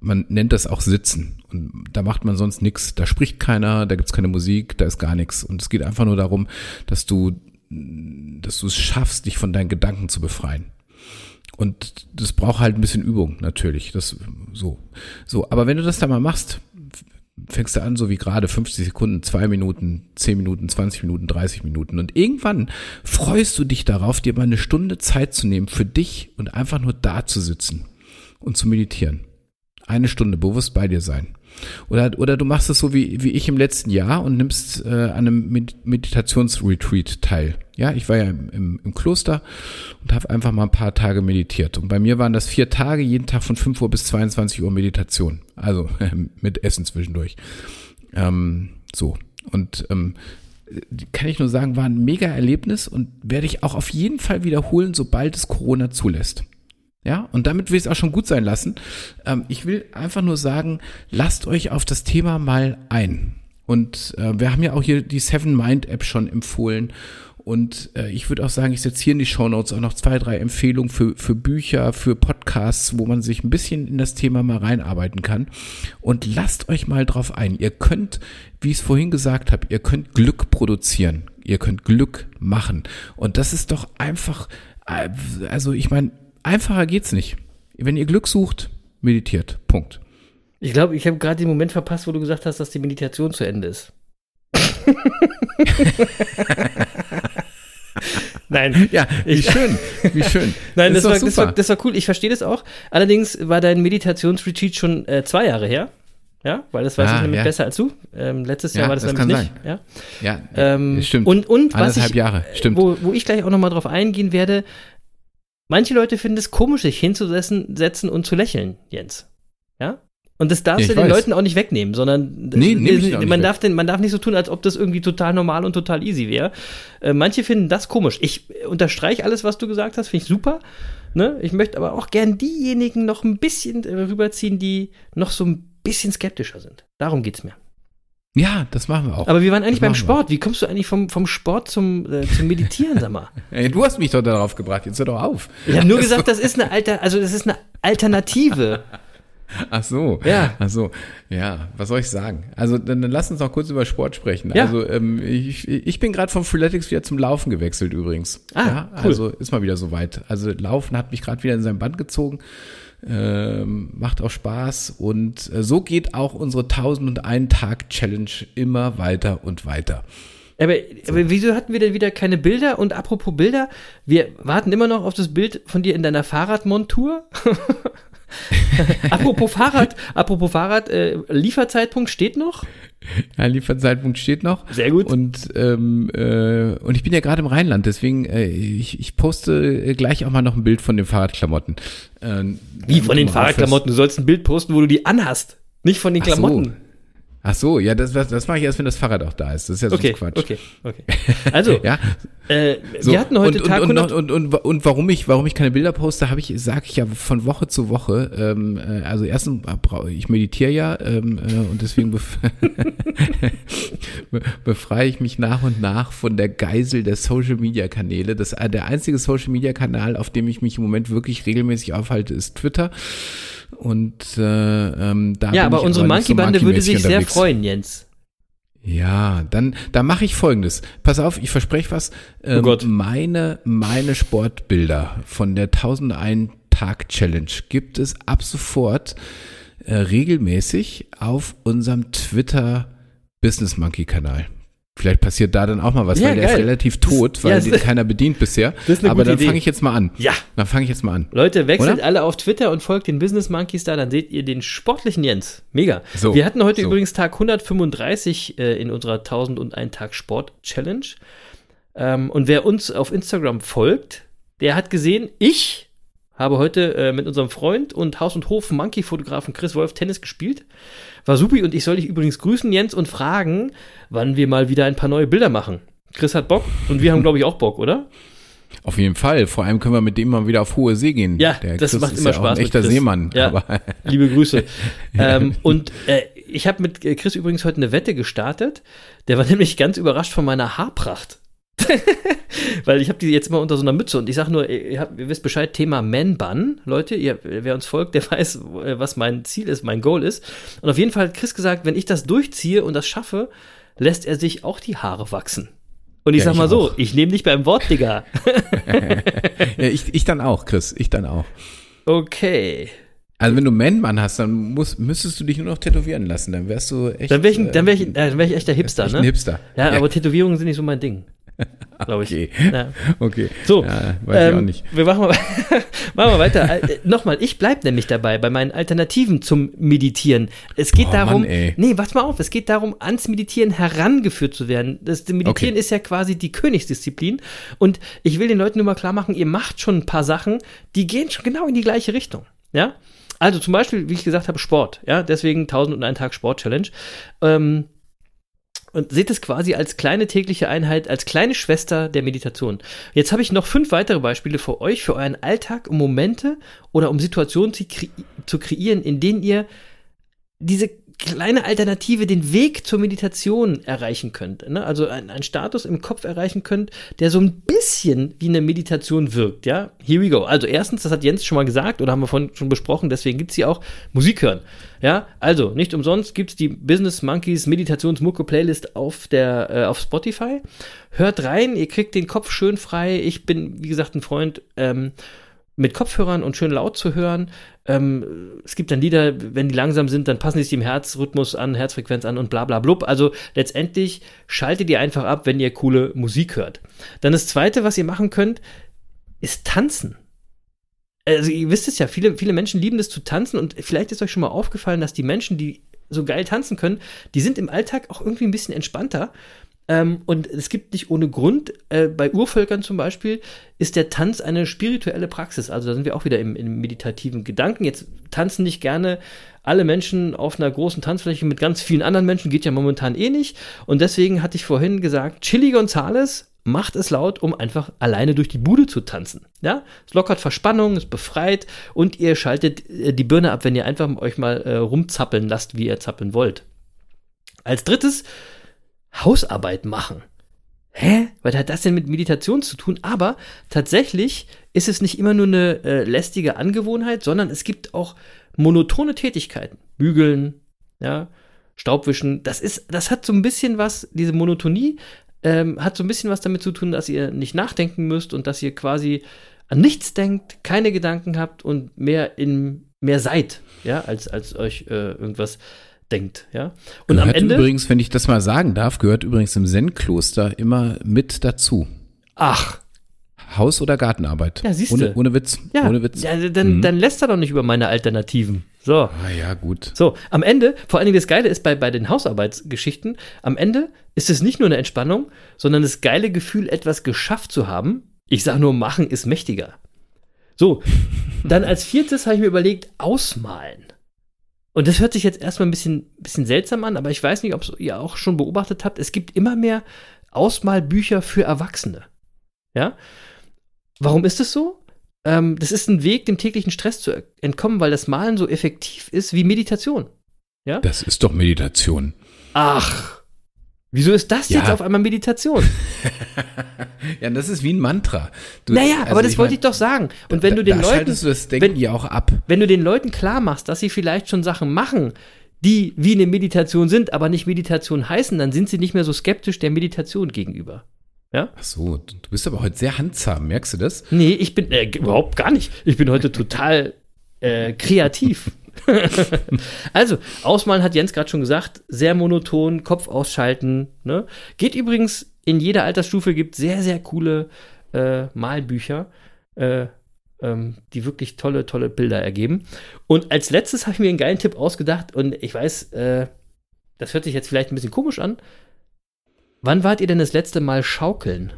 man nennt das auch Sitzen. Und da macht man sonst nichts. Da spricht keiner, da gibt's keine Musik, da ist gar nichts. Und es geht einfach nur darum, dass du, dass du es schaffst, dich von deinen Gedanken zu befreien. Und das braucht halt ein bisschen Übung, natürlich. Das so. So, aber wenn du das da mal machst, fängst du an, so wie gerade 50 Sekunden, 2 Minuten, 10 Minuten, 20 Minuten, 30 Minuten. Und irgendwann freust du dich darauf, dir mal eine Stunde Zeit zu nehmen für dich und einfach nur da zu sitzen und zu meditieren. Eine Stunde bewusst bei dir sein. Oder, oder du machst es so wie, wie ich im letzten Jahr und nimmst äh, an einem Med Meditationsretreat teil. Ja, ich war ja im, im, im Kloster und habe einfach mal ein paar Tage meditiert. Und bei mir waren das vier Tage, jeden Tag von 5 Uhr bis 22 Uhr Meditation. Also [laughs] mit Essen zwischendurch. Ähm, so. Und ähm, kann ich nur sagen, war ein mega Erlebnis und werde ich auch auf jeden Fall wiederholen, sobald es Corona zulässt. Ja, und damit will ich es auch schon gut sein lassen. Ähm, ich will einfach nur sagen, lasst euch auf das Thema mal ein. Und äh, wir haben ja auch hier die Seven Mind App schon empfohlen. Und äh, ich würde auch sagen, ich setze hier in die Show Notes auch noch zwei, drei Empfehlungen für, für Bücher, für Podcasts, wo man sich ein bisschen in das Thema mal reinarbeiten kann. Und lasst euch mal drauf ein. Ihr könnt, wie ich es vorhin gesagt habe, ihr könnt Glück produzieren. Ihr könnt Glück machen. Und das ist doch einfach, äh, also ich meine, Einfacher geht's nicht. Wenn ihr Glück sucht, meditiert. Punkt.
Ich glaube, ich habe gerade den Moment verpasst, wo du gesagt hast, dass die Meditation zu Ende ist. [laughs] Nein.
Ja, wie
Ich-
schön. Wie schön. [laughs]
Nein, das,
ist
war, das, war, das war cool. Ich verstehe das auch. Allerdings war dein Meditationsretreat schon äh, zwei Jahre her. Ja, weil das weiß
Ah,
ich nämlich
ja.
besser als du. Ähm, letztes
Ja,
Jahr war das,
das
nämlich nicht. Ja.
Ja,
Ähm,
stimmt.
Und, und was ich,
Jahre, stimmt.
Wo, wo ich gleich auch nochmal drauf eingehen werde, manche Leute finden es komisch, sich hinzusetzen setzen und zu lächeln, Jens. Ja? Und das darfst
Ja,
du den
weiß.
Leuten auch nicht wegnehmen, sondern
Nee, nehm ich dir auch nicht
man,
weg.
darf den, man darf nicht so tun, als ob das irgendwie total normal und total easy wäre. Äh, manche finden das komisch. Ich unterstreiche alles, was du gesagt hast, finde ich super. Ne? Ich möchte aber auch gern diejenigen noch ein bisschen äh, rüberziehen, die noch so ein bisschen skeptischer sind. Darum geht's mir.
Ja, das machen wir auch.
Aber wir waren eigentlich beim
wir.
Sport. Wie kommst du eigentlich vom, vom Sport zum, äh, zum Meditieren, sag mal? [laughs]
Ey, du hast mich doch darauf gebracht. Jetzt hör doch auf.
Ich habe nur [laughs] gesagt, das ist eine Alter, also das ist eine Alternative.
Ach so.
Ja.
Ach so. Ja, was soll ich sagen? Also dann, dann lass uns noch kurz über Sport sprechen.
Ja.
Also ähm, ich, ich bin gerade vom Freeletics wieder zum Laufen gewechselt übrigens.
Ah,
ja,
cool.
Also ist mal wieder soweit. Also Laufen hat mich gerade wieder in sein Band gezogen. Ähm, macht auch Spaß und äh, so geht auch unsere 1001 Tag Challenge immer weiter und weiter.
Aber, aber wieso hatten wir denn wieder keine Bilder? Und apropos Bilder, wir warten immer noch auf das Bild von dir in deiner Fahrradmontur. [laughs] [laughs] apropos Fahrrad, apropos Fahrrad, äh, Lieferzeitpunkt steht noch. [laughs]
Ja, Lieferzeitpunkt steht noch.
Sehr gut.
Und, ähm, äh, und ich bin ja gerade im Rheinland, deswegen äh, ich, ich poste gleich auch mal noch ein Bild von den Fahrradklamotten. Äh,
Wie von den Fahrradklamotten? Du sollst ein Bild posten, wo du die anhast. Nicht von den. Klamotten.
Ach so, ja, das, das, das mache ich erst, wenn das Fahrrad auch da ist. Das ist ja sonst
Okay,
Quatsch.
okay, okay. Also, [laughs]
Ja,
äh,
so.
wir hatten heute
und,
Tag
und,
100
und, und, und, und warum ich, warum ich keine Bilder poste, habe ich, sage ich ja von Woche zu Woche. Ähm, äh, also erstens, ich meditiere ja ähm, äh, und deswegen bef [laughs] be- befreie ich mich nach und nach von der Geisel der Social Media Kanäle. Das äh, der einzige Social Media Kanal, auf dem ich mich im Moment wirklich regelmäßig aufhalte, ist Twitter. Und äh, ähm, da
Ja, aber
ich
unsere Monkey-Bande würde sich sehr freuen, Jens.
Ja, dann, da mache ich folgendes. Pass auf, ich verspreche was. Ähm,
Oh Gott.
Meine, meine Sportbilder von der 1001 Tag Challenge gibt es ab sofort äh, regelmäßig auf unserem Twitter Business Monkey Kanal. Vielleicht passiert da dann auch mal was,
Ja,
weil der
geil.
ist relativ tot, weil
ja,
den keiner bedient bisher. Aber dann fange ich jetzt mal an.
Ja.
Dann fange ich jetzt mal an.
Leute, wechselt
Oder?
alle auf Twitter und folgt den Business Monkeys da, dann seht ihr den sportlichen Jens. Mega.
So,
Wir hatten heute
so.
übrigens Tag 135 äh, in unserer 1001 Tag Sport Challenge. Ähm, und wer uns auf Instagram folgt, der hat gesehen, ich habe heute äh, mit unserem Freund und Haus- und Hof-Monkey-Fotografen Chris Wolf Tennis gespielt. War supi und ich soll dich übrigens grüßen, Jens, und fragen, wann wir mal wieder ein paar neue Bilder machen. Chris hat Bock und wir haben, glaube ich, auch Bock, oder?
Auf jeden Fall. Vor allem können wir mit dem mal wieder auf hohe See gehen.
Ja,
der
das
Chris
macht
ist
immer
ja
Spaß
ein echter. Seemann.
Ja.
Aber [laughs]
Liebe Grüße. [laughs] ähm, und äh, ich habe mit Chris übrigens heute eine Wette gestartet. Der war [laughs] nämlich ganz überrascht von meiner Haarpracht. [laughs] Weil ich habe die jetzt immer unter so einer Mütze und ich sage nur, ihr, habt, ihr wisst Bescheid, Thema Man-Bun, Leute, ihr, wer uns folgt, der [laughs] weiß, was mein Ziel ist, mein Goal ist. Und auf jeden Fall hat Chris gesagt, wenn ich das durchziehe und das schaffe, lässt er sich auch die Haare wachsen. Und ich
Ja,
sag
ich
mal so,
auch.
ich nehme dich beim Wort, Digga. [laughs]
Ja, ich, ich dann auch, Chris. Ich dann auch.
Okay.
Also wenn du Man-Mann hast, dann musst, müsstest du dich nur noch tätowieren lassen. Dann wärst du echt.
Dann wäre ich,
äh,
dann wär ich, äh, dann wär ich echt der Hipster,
echt
ne?
ein Hipster.
Ja, aber Tätowierungen sind nicht so mein Ding. [laughs] Glaube ich.
Okay.
Ja.
Okay.
So,
Ja, weiß ich auch
ähm,
nicht.
Wir machen mal, [laughs] machen wir weiter. Äh, Nochmal, ich bleibe nämlich dabei bei meinen Alternativen zum Meditieren. Es geht
Oh,
darum,
Mann,
nee, warte mal auf, es geht darum, ans Meditieren herangeführt zu werden. Das Meditieren
Okay.
ist ja quasi die Königsdisziplin. Und ich will den Leuten nur mal klar machen, ihr macht schon ein paar Sachen, die gehen schon genau in die gleiche Richtung. Ja? Also zum Beispiel, wie ich gesagt habe, Sport. Ja, deswegen 1001 Tag Sport Challenge. Ähm, und seht es quasi als kleine tägliche Einheit, als kleine Schwester der Meditation. Jetzt habe ich noch fünf weitere Beispiele für euch, für euren Alltag, um Momente oder um Situationen zu, kre zu kreieren, in denen ihr diese kleine Alternative, den Weg zur Meditation erreichen könnt. Ne? Also ein- einen Status im Kopf erreichen könnt, der so ein bisschen wie eine Meditation wirkt. Ja, here we go. Also erstens, das hat Jens schon mal gesagt oder haben wir vorhin schon besprochen, deswegen gibt's hier auch Musik hören. Ja, also nicht umsonst gibt's die Business Monkeys Meditationsmucke Playlist auf der äh, auf Spotify. Hört rein, ihr kriegt den Kopf schön frei. Ich bin, wie gesagt, ein Freund ähm, mit Kopfhörern und schön laut zu hören. Ähm, es gibt dann Lieder, wenn die langsam sind, dann passen die sich dem Herzrhythmus an, Herzfrequenz an und bla bla blub. Also letztendlich schaltet ihr einfach ab, wenn ihr coole Musik hört. Dann das zweite, was ihr machen könnt, ist tanzen. Also ihr wisst es ja, viele, viele Menschen lieben es zu tanzen und vielleicht ist euch schon mal aufgefallen, dass die Menschen, die so geil tanzen können, die sind im Alltag auch irgendwie ein bisschen entspannter. Ähm, und es gibt nicht ohne Grund, äh, bei Urvölkern zum Beispiel, ist der Tanz eine spirituelle Praxis. Also da sind wir auch wieder im, im meditativen Gedanken. Jetzt tanzen nicht gerne alle Menschen auf einer großen Tanzfläche mit ganz vielen anderen Menschen, geht ja momentan eh nicht. Und deswegen hatte ich vorhin gesagt, Chili Gonzales macht es laut, um einfach alleine durch die Bude zu tanzen. Ja, es lockert Verspannung, es befreit und ihr schaltet äh, die Birne ab, wenn ihr einfach euch mal äh, rumzappeln lasst, wie ihr zappeln wollt. Als drittes Hausarbeit machen. Hä? Was hat das denn mit Meditation zu tun? Aber tatsächlich ist es nicht immer nur eine äh, lästige Angewohnheit, sondern es gibt auch monotone Tätigkeiten. Bügeln, ja, Staubwischen. Das ist, das hat so ein bisschen was, diese Monotonie ähm, hat so ein bisschen was damit zu tun, dass ihr nicht nachdenken müsst und dass ihr quasi an nichts denkt, keine Gedanken habt und mehr in mehr seid, ja, als, als euch äh, irgendwas denkt, ja. Und
gehört
am Ende.
übrigens, wenn ich das mal sagen darf, gehört übrigens im Zen-Kloster immer mit dazu.
ach,
Haus- oder Gartenarbeit.
Ja, siehste.
Ohne, ohne Witz.
Ja,
Ohne Witz.
ja dann,
Mhm.
dann lässt er doch nicht über meine Alternativen. So.
Ah ja, gut.
So, am Ende, vor allen Dingen das Geile ist bei, bei den Hausarbeitsgeschichten, am Ende ist es nicht nur eine Entspannung, sondern das geile Gefühl, etwas geschafft zu haben. Ich sage nur, machen ist mächtiger. So, dann als viertes habe ich mir überlegt, ausmalen. Und das hört sich jetzt erstmal ein bisschen, bisschen seltsam an, aber ich weiß nicht, ob ihr auch schon beobachtet habt, es gibt immer mehr Ausmalbücher für Erwachsene. Ja? Warum ist es so? Ähm, das ist ein Weg, dem täglichen Stress zu entkommen, weil das Malen so effektiv ist wie Meditation.
Das ist doch Meditation.
Ach, wieso ist das
Ja.
jetzt auf einmal Meditation? [laughs]
Ja, das ist wie ein Mantra. Du,
naja,
also
aber das wollte
mein,
ich doch sagen. Und wenn
da,
du den Leuten,
du das Denken
wenn-
ja auch ab.
wenn du den Leuten klar machst, dass sie vielleicht schon Sachen machen, die wie eine Meditation sind, aber nicht Meditation heißen, dann sind sie nicht mehr so skeptisch der Meditation gegenüber. Ja?
Ach so, du du bist aber heute sehr handzahm, merkst du das?
Nee, ich bin äh, überhaupt gar nicht. Ich bin heute total äh, kreativ. [laughs] also, ausmalen hat Jens gerade schon gesagt, sehr monoton, Kopf ausschalten. Ne? Geht übrigens in jeder Altersstufe, gibt sehr, sehr coole äh, Malbücher, äh, ähm, die wirklich tolle, tolle Bilder ergeben. Und als letztes habe ich mir einen geilen Tipp ausgedacht und ich weiß, äh, das hört sich jetzt vielleicht ein bisschen komisch an. Wann wart ihr denn das letzte Mal schaukeln?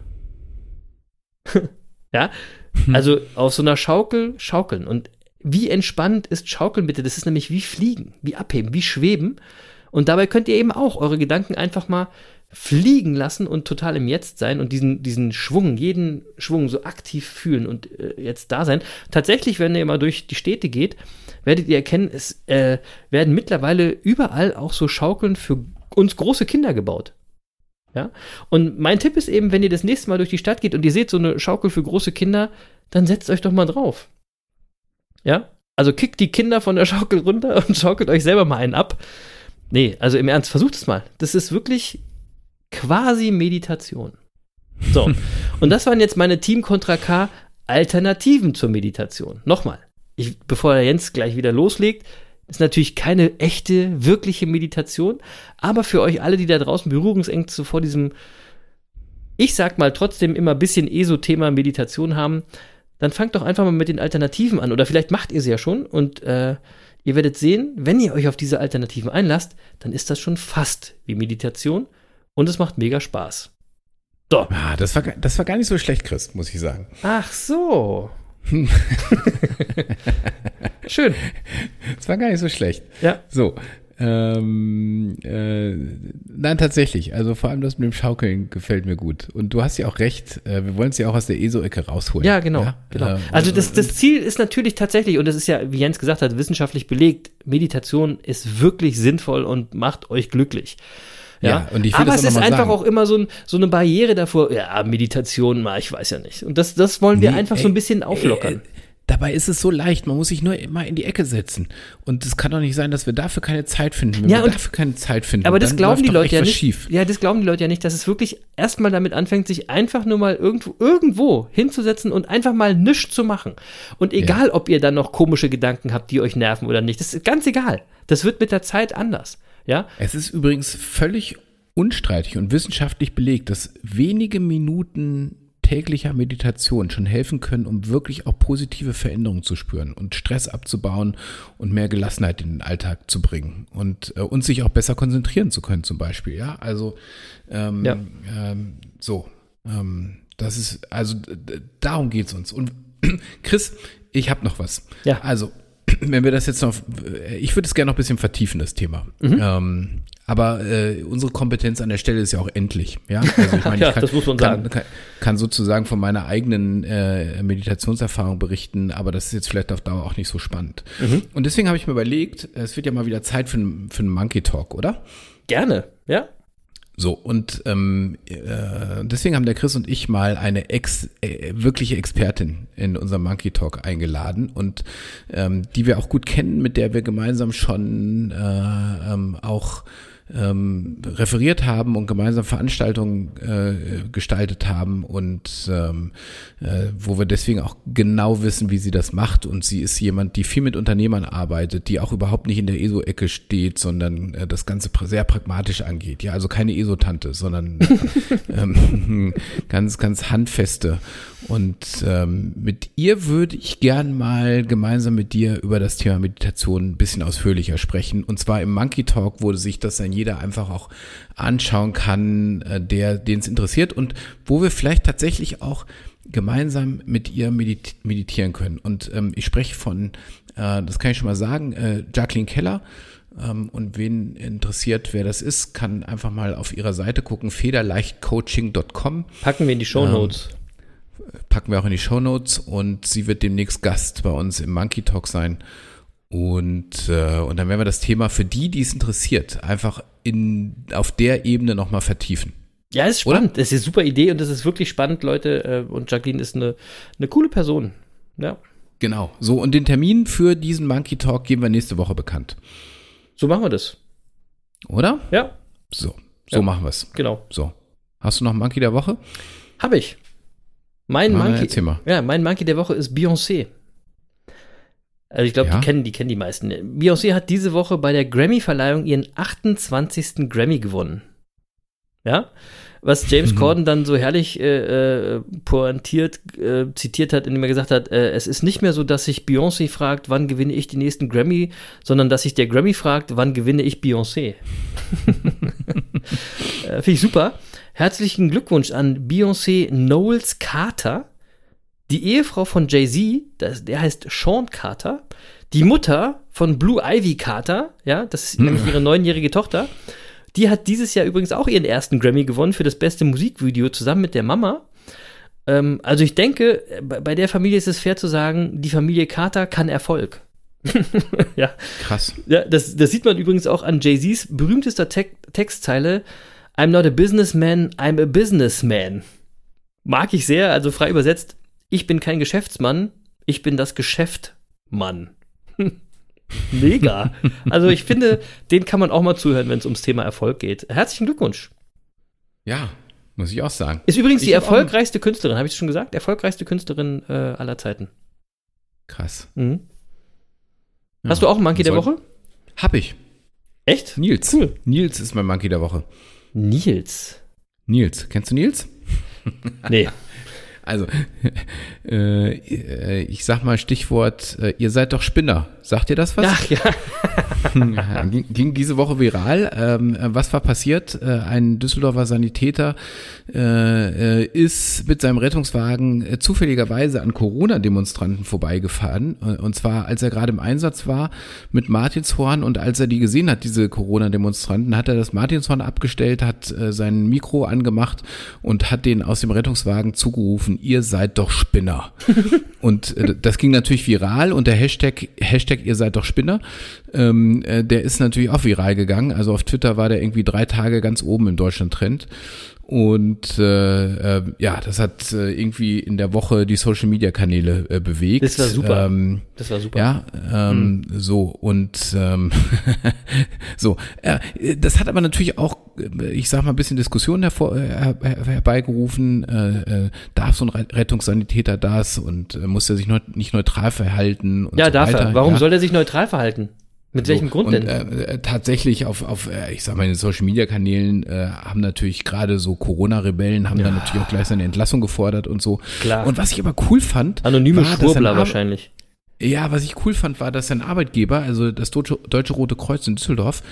[laughs] ja, [laughs] also auf so einer Schaukel schaukeln. Und wie entspannt ist Schaukeln bitte? Das ist nämlich wie Fliegen, wie Abheben, wie Schweben. Und dabei könnt ihr eben auch eure Gedanken einfach mal fliegen lassen und total im Jetzt sein und diesen, diesen Schwung, jeden Schwung so aktiv fühlen und äh, jetzt da sein. Tatsächlich, wenn ihr mal durch die Städte geht, werdet ihr erkennen, es äh, werden mittlerweile überall auch so Schaukeln für uns große Kinder gebaut. Ja? Und mein Tipp ist eben, wenn ihr das nächste Mal durch die Stadt geht und ihr seht so eine Schaukel für große Kinder, dann setzt euch doch mal drauf. Ja? Also kickt die Kinder von der [laughs] Schaukel runter und schaukelt euch selber mal einen ab. Nee, also im Ernst, versucht es mal. Das ist wirklich quasi Meditation. So, [laughs] und das waren jetzt meine Team Contra K Alternativen zur Meditation. Nochmal, ich, bevor der Jens gleich wieder loslegt, ist natürlich keine echte, wirkliche Meditation, aber für euch alle, die da draußen Berührungsängste vor diesem, ich sag mal trotzdem immer ein bisschen ESO-Thema Meditation haben, dann fangt doch einfach mal mit den Alternativen an. Oder vielleicht macht ihr sie ja schon und äh, ihr werdet sehen, wenn ihr euch auf diese Alternativen einlasst, dann ist das schon fast wie Meditation und es macht mega Spaß. So.
Ah, das war, das war gar nicht so schlecht, Chris, muss ich sagen.
Ach so. [laughs] Schön.
Das war gar nicht so schlecht.
Ja.
So. Ähm, äh, nein, tatsächlich. Also vor allem das mit dem Schaukeln gefällt mir gut. Und du hast ja auch recht. Äh, wir wollen es ja auch aus der ESO-Ecke rausholen.
Ja, genau. genau.
Ähm,
also das, das Ziel ist natürlich tatsächlich, und das ist ja, wie Jens gesagt hat, wissenschaftlich belegt, Meditation ist wirklich sinnvoll und macht euch glücklich. Ja,
Ja, und ich will
aber
das
es ist einfach
sagen.
auch immer so, ein, so eine Barriere davor. Ja, Meditation, mal, ich weiß ja nicht. Und das, das wollen wir
Nee,
einfach so
ey,
ein bisschen auflockern.
Dabei ist es so leicht, man muss sich nur mal in die Ecke setzen. Und es kann doch nicht sein, dass wir dafür keine Zeit finden. Wenn
Ja,
wir dafür keine Zeit finden,
Aber das glauben die Leute ja nicht.
schief.
Ja, das glauben die Leute ja nicht, dass es wirklich erstmal damit anfängt, sich einfach nur mal irgendwo, irgendwo hinzusetzen und einfach mal nichts zu machen. Und egal, ob ihr dann noch komische Gedanken habt, die euch nerven oder nicht, das ist ganz egal. Das wird mit der Zeit anders. Ja,
Es ist übrigens völlig unstreitig und wissenschaftlich belegt, dass wenige Minuten täglicher Meditation schon helfen können, um wirklich auch positive Veränderungen zu spüren und Stress abzubauen und mehr Gelassenheit in den Alltag zu bringen und, äh, und sich auch besser konzentrieren zu können zum Beispiel. Ja, also ähm,
Ja.
ähm, so, ähm, das ist, also darum geht's uns. Und [clears throat] Chris, ich habe noch was.
Ja.
Also, wenn wir das jetzt noch, ich würde es gerne noch ein bisschen vertiefen, das Thema. Ähm, aber äh, unsere Kompetenz an der Stelle ist ja auch endlich. Ja, also ich [laughs] meine,
Ja,
ich kann,
das muss man
kann,
sagen.
Kann, kann sozusagen von meiner eigenen äh, Meditationserfahrung berichten, aber das ist jetzt vielleicht auf Dauer auch nicht so spannend.
Mhm.
Und deswegen habe ich mir überlegt, es wird ja mal wieder Zeit für, für einen Monkey Talk, oder?
gerne. Ja,
So, und ähm, äh, deswegen haben der Chris und ich mal eine ex, äh, wirkliche Expertin in unserem Monkey Talk eingeladen und ähm, die wir auch gut kennen, mit der wir gemeinsam schon äh, ähm, auch ähm, referiert haben und gemeinsam Veranstaltungen äh, gestaltet haben und ähm, äh, wo wir deswegen auch genau wissen, wie sie das macht. Und sie ist jemand, die viel mit Unternehmern arbeitet, die auch überhaupt nicht in der ESO-Ecke steht, sondern äh, das Ganze sehr pragmatisch angeht. Ja, also keine ESO-Tante, sondern [laughs] ähm, ganz, ganz handfeste. Und ähm, mit ihr würde ich gern mal gemeinsam mit dir über das Thema Meditation ein bisschen ausführlicher sprechen. Und zwar im Monkey Talk, wo sich das dann jeder einfach auch anschauen kann, äh, der, den es interessiert und wo wir vielleicht tatsächlich auch gemeinsam mit ihr medit meditieren können. Und ähm, ich spreche von, äh, das kann ich schon mal sagen, äh, Jacqueline Keller. Ähm, und wen interessiert, wer das ist, kann einfach mal auf ihrer Seite gucken, federleichtcoaching.com
packen wir in die Show Notes.
Packen wir auch in die Show Notes und sie wird demnächst Gast bei uns im Monkey Talk sein. Und, äh, und dann werden wir das Thema für die, die es interessiert, einfach in, auf der Ebene nochmal vertiefen.
Ja, ist
Oder?
spannend. Das ist eine super Idee und das ist wirklich spannend, Leute. äh, Und Jacqueline ist eine, eine coole Person. Ja,
Genau. So, und den Termin für diesen Monkey Talk geben wir nächste Woche bekannt.
so machen wir das.
Oder?
Ja,
So, so
Ja.
machen wir es.
genau.
So. Hast du noch einen Monkey der Woche?
Habe ich. Mein
Na,
Monkey. Ja, mein Monkey der Woche ist Beyoncé. Also ich glaube,
Ja.
die kennen, die kennen die meisten. Beyoncé hat diese Woche bei der Grammy-Verleihung ihren 28. Grammy gewonnen. Ja? Was James
Mhm.
Corden dann so herrlich äh, äh, pointiert äh, zitiert hat, indem er gesagt hat, äh, es ist nicht mehr so, dass sich Beyoncé fragt, wann gewinne ich den nächsten Grammy, sondern dass sich der Grammy fragt, wann gewinne ich Beyoncé. [laughs] äh, Finde ich super. Herzlichen Glückwunsch an Beyoncé Knowles Carter, die Ehefrau von Jay-Z, der heißt Sean Carter, die Mutter von Blue Ivy Carter, ja, das ist nämlich [laughs] ihre neunjährige Tochter. Die hat dieses Jahr übrigens auch ihren ersten Grammy gewonnen für das beste Musikvideo zusammen mit der Mama. Ähm, also ich denke, bei, bei der Familie ist es fair zu sagen, die Familie Carter kann Erfolg. [laughs] ja,
Krass.
ja das, das sieht man übrigens auch an Jay-Z's berühmtester Te Textzeile. I'm not a businessman, I'm a businessman. Mag ich sehr, also frei übersetzt, ich bin kein Geschäftsmann, ich bin das Geschäftmann. [laughs] Mega. Also ich finde, den kann man auch mal zuhören, wenn es ums Thema Erfolg geht. Herzlichen Glückwunsch.
Ja, muss ich auch sagen.
Ist übrigens
Ich
die erfolgreichste Künstlerin, habe ich schon gesagt? Erfolgreichste Künstlerin äh, aller Zeiten.
Krass.
Mhm.
Ja.
Hast du auch einen Monkey der
Soll-
Woche?
Hab ich.
Echt?
Nils.
Cool.
Nils ist mein Monkey der Woche.
Nils.
Nils. Kennst du Nils?
Nee. [laughs]
Also, [laughs] äh, äh, ich sag mal Stichwort, äh, ihr seid doch Spinner. Sagt ihr das was?
Ach ja. [laughs]
Ja, ging, ging diese Woche viral. Ähm, äh, was war passiert? Äh, ein Düsseldorfer Sanitäter äh, äh, ist mit seinem Rettungswagen zufälligerweise an Corona-Demonstranten vorbeigefahren. Und zwar, als er gerade im Einsatz war mit Martinshorn und als er die gesehen hat, diese Corona-Demonstranten, hat er das Martinshorn abgestellt, hat sein Mikro angemacht und hat den aus dem Rettungswagen zugerufen, ihr seid doch Spinner. [laughs] Und äh, das ging natürlich viral und der Hashtag, Hashtag ihr seid doch Spinner, ähm, äh, der ist natürlich auch viral gegangen. Also auf Twitter war der irgendwie drei Tage ganz oben im Deutschland-Trend. Und äh, äh, ja, das hat äh, irgendwie in der Woche die Social-Media-Kanäle äh, bewegt.
Das war super.
Ähm,
Das war super.
ja, ähm, so und ähm, [laughs] so. Äh, das hat aber natürlich auch, äh, ich sag mal, ein bisschen Diskussion hervor, äh, her, her- herbeigerufen. Äh, äh, darf so ein Re- Rettungssanitäter das und äh, muss er sich neu, nicht neutral verhalten? Und
Ja,
so
darf
weiter.
er. Warum
ja.
soll er sich neutral verhalten? Mit welchem
So,
Grund
und,
denn?
Äh, äh, tatsächlich auf, auf äh, ich sag mal, in den Social Media Kanälen äh, haben natürlich gerade so Corona-Rebellen haben dann natürlich auch gleich seine Entlassung gefordert und so.
Klar.
Und was ich aber cool fand,
Anonyme
war,
Schwurbler wahrscheinlich.
ja, was ich cool fand, war, dass sein Arbeitgeber, also das Deutsche, Deutsche Rote Kreuz in Düsseldorf,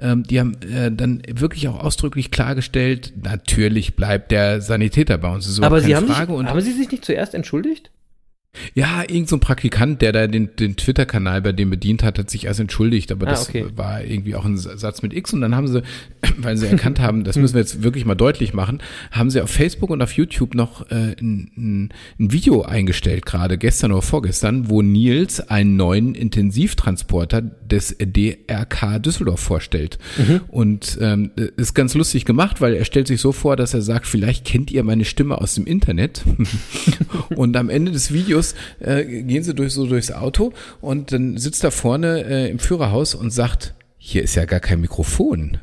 ähm, die haben äh, dann wirklich auch ausdrücklich klargestellt, natürlich bleibt der Sanitäter bei uns.
Aber sie haben,
Frage.
sich,
und
haben sie sich nicht zuerst entschuldigt?
Ja, irgend so ein Praktikant, der da den, den Twitter-Kanal bei dem bedient hat, hat sich erst entschuldigt, aber
Ah,
das
okay.
war irgendwie auch ein Satz mit X und dann haben sie, [clears throat] weil sie erkannt haben, das müssen wir jetzt wirklich mal deutlich machen, haben sie auf Facebook und auf YouTube noch äh, ein, ein, ein Video eingestellt, gerade gestern oder vorgestern, wo Nils einen neuen Intensivtransporter des DRK Düsseldorf vorstellt. Und ähm, ist ganz lustig gemacht, weil er stellt sich so vor, dass er sagt, vielleicht kennt ihr meine Stimme aus dem Internet. [laughs] und am Ende des Videos äh, gehen sie durch so durchs Auto und dann sitzt er vorne äh, im Führerhaus und sagt, hier ist ja gar kein Mikrofon.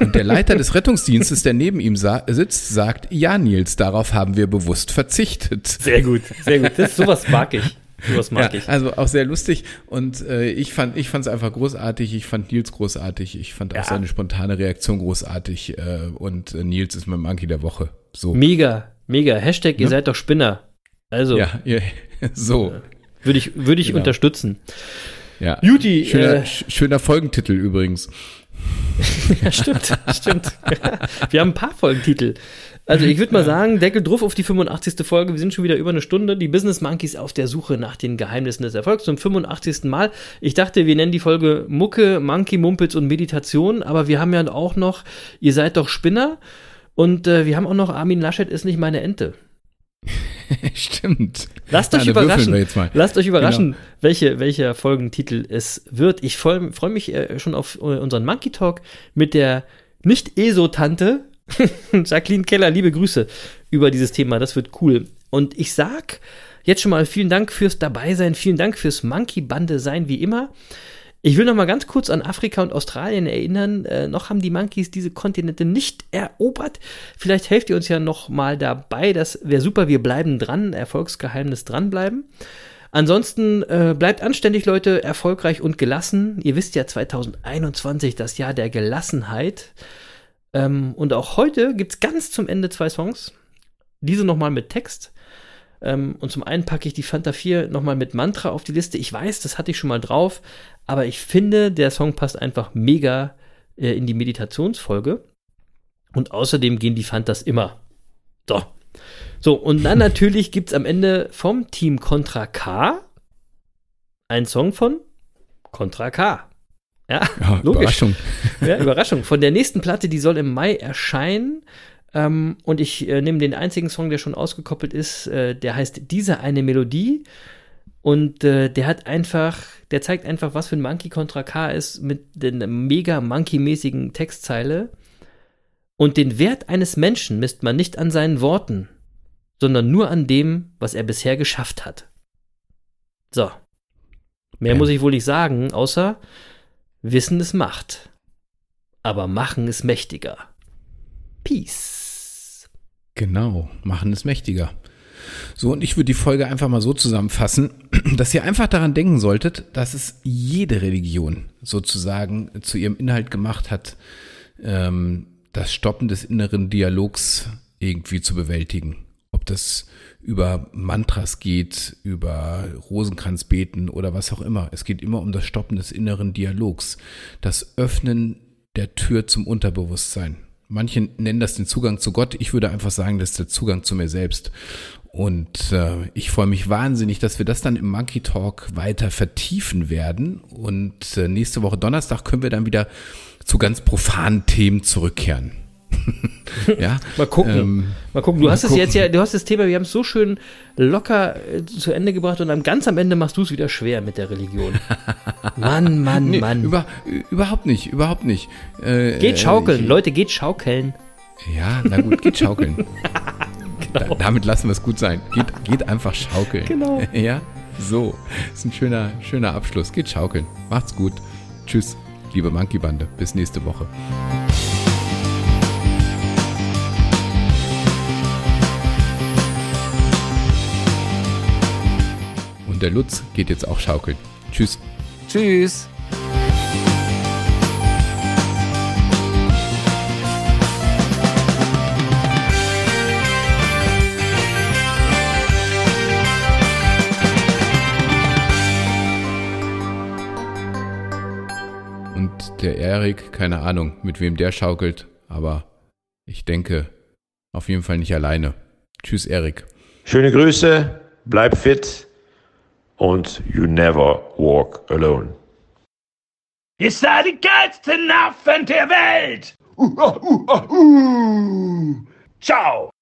Und der Leiter des Rettungsdienstes, der neben ihm sa sitzt, sagt, ja Nils, darauf haben wir bewusst verzichtet.
Sehr gut, sehr gut. Das, sowas mag ich. Sowas mag
Ja,
ich.
also auch sehr lustig und äh, ich fand ich fand es einfach großartig. Ich fand Nils großartig. Ich fand auch
Ja.
seine spontane Reaktion großartig äh, und äh, Nils ist mein Monkey der Woche. So
Mega, mega. Hashtag, ihr
Ne?
seid doch Spinner. Also,
ja, [laughs] ja so
würde ich, würde ich
Genau.
unterstützen.
ja.
Juti,
Schöner,
äh,
sch- schöner Folgentitel übrigens. [laughs]
Ja, stimmt, stimmt. [laughs] Wir haben ein paar Folgentitel. Also ich würde mal sagen, Deckel drauf auf die 85. Folge. Wir sind schon wieder über eine Stunde. Die Business Monkeys auf der Suche nach den Geheimnissen des Erfolgs zum 85. Mal. Ich dachte, wir nennen die Folge Mucke, Monkey, Mumpitz und Meditation, aber wir haben ja auch noch, ihr seid doch Spinner und äh, wir haben auch noch Armin Laschet ist nicht meine Ente. [laughs]
Stimmt.
Lasst
Ja,
euch
würfeln
überraschen. Lasst euch überraschen, welche, welcher Folgentitel es wird. Ich freue freu mich äh, schon auf äh, unseren Monkey Talk mit der Nicht-ESO-Tante [laughs] Jacqueline Keller. Liebe Grüße über dieses Thema. Das wird cool. Und ich sag jetzt schon mal vielen Dank fürs Dabeisein. Vielen Dank fürs Monkey-Bande sein, wie immer. Ich will noch mal ganz kurz an Afrika und Australien erinnern. Äh, noch haben die Monkeys diese Kontinente nicht erobert. Vielleicht helft ihr uns ja noch mal dabei. Das wäre super. Wir bleiben dran. Erfolgsgeheimnis dranbleiben. Ansonsten äh, bleibt anständig, Leute, erfolgreich und gelassen. Ihr wisst ja, 2021, das Jahr der Gelassenheit. Ähm, und auch heute gibt es ganz zum Ende zwei Songs. Diese nochmal mit Text. Ähm, und zum einen packe ich die Fanta 4 nochmal mit Mantra auf die Liste. Ich weiß, das hatte ich schon mal drauf, aber ich finde, der Song passt einfach mega äh, in die Meditationsfolge. Und außerdem gehen die Fantas immer. So. So, und dann [laughs] natürlich gibt es am Ende vom Team Contra K einen Song von Contra K. Ja,
Ja, [laughs]
logisch.
Überraschung.
Ja, Überraschung. Von der nächsten Platte, die soll im Mai erscheinen. Ähm, und ich äh, nehme den einzigen Song, der schon ausgekoppelt ist, äh, der heißt Diese eine Melodie. Und äh, der hat einfach, der zeigt einfach, was für ein Monkey Contra K ist mit der mega Monkey-mäßigen Textzeile. Und den Wert eines Menschen misst man nicht an seinen Worten, sondern nur an dem, was er bisher geschafft hat. So. Mehr
Ja.
muss ich wohl nicht sagen, außer Wissen ist Macht. Aber Machen ist mächtiger. Peace.
Genau, machen es mächtiger. So, und ich würde die Folge einfach mal so zusammenfassen, [clears throat] dass ihr einfach daran denken solltet, dass es jede Religion sozusagen zu ihrem Inhalt gemacht hat, ähm, das Stoppen des inneren Dialogs irgendwie zu bewältigen. Das über Mantras geht, über Rosenkranzbeten oder was auch immer. Es geht immer um das Stoppen des inneren Dialogs, das Öffnen der Tür zum Unterbewusstsein. Manche nennen das den Zugang zu Gott. Ich würde einfach sagen, das ist der Zugang zu mir selbst. Und äh, ich freue mich wahnsinnig, dass wir das dann im Monkey Talk weiter vertiefen werden. Und äh, nächste Woche Donnerstag können wir dann wieder zu ganz profanen Themen zurückkehren. [laughs] ja.
Mal gucken.
Ähm,
mal gucken. Du
mal
hast es
gucken.
jetzt ja, du hast das Thema, wir haben es so schön locker äh, zu Ende gebracht und dann ganz am Ende machst du es wieder schwer mit der Religion. [laughs] Mann, Mann,
Nee,
Mann.
Über, überhaupt nicht, überhaupt nicht. Äh,
geht schaukeln,
äh, ich-
Leute, geht schaukeln.
Ja, na gut, geht schaukeln. [laughs]
Genau.
da, damit lassen wir es gut sein. Geht, geht einfach schaukeln.
Genau.
Ja, so. Ist ein schöner, schöner Abschluss. Geht schaukeln. Macht's gut. Tschüss, liebe Monkey Bande. Bis nächste Woche. Und der Lutz geht jetzt auch schaukeln. Tschüss.
Tschüss.
Und der Erik, keine Ahnung, mit wem der schaukelt, aber ich denke, auf jeden Fall nicht alleine. Tschüss, Erik.
Schöne Grüße, bleib fit und you never walk alone.
Ihr seid die geilsten Affen der Welt! Ciao!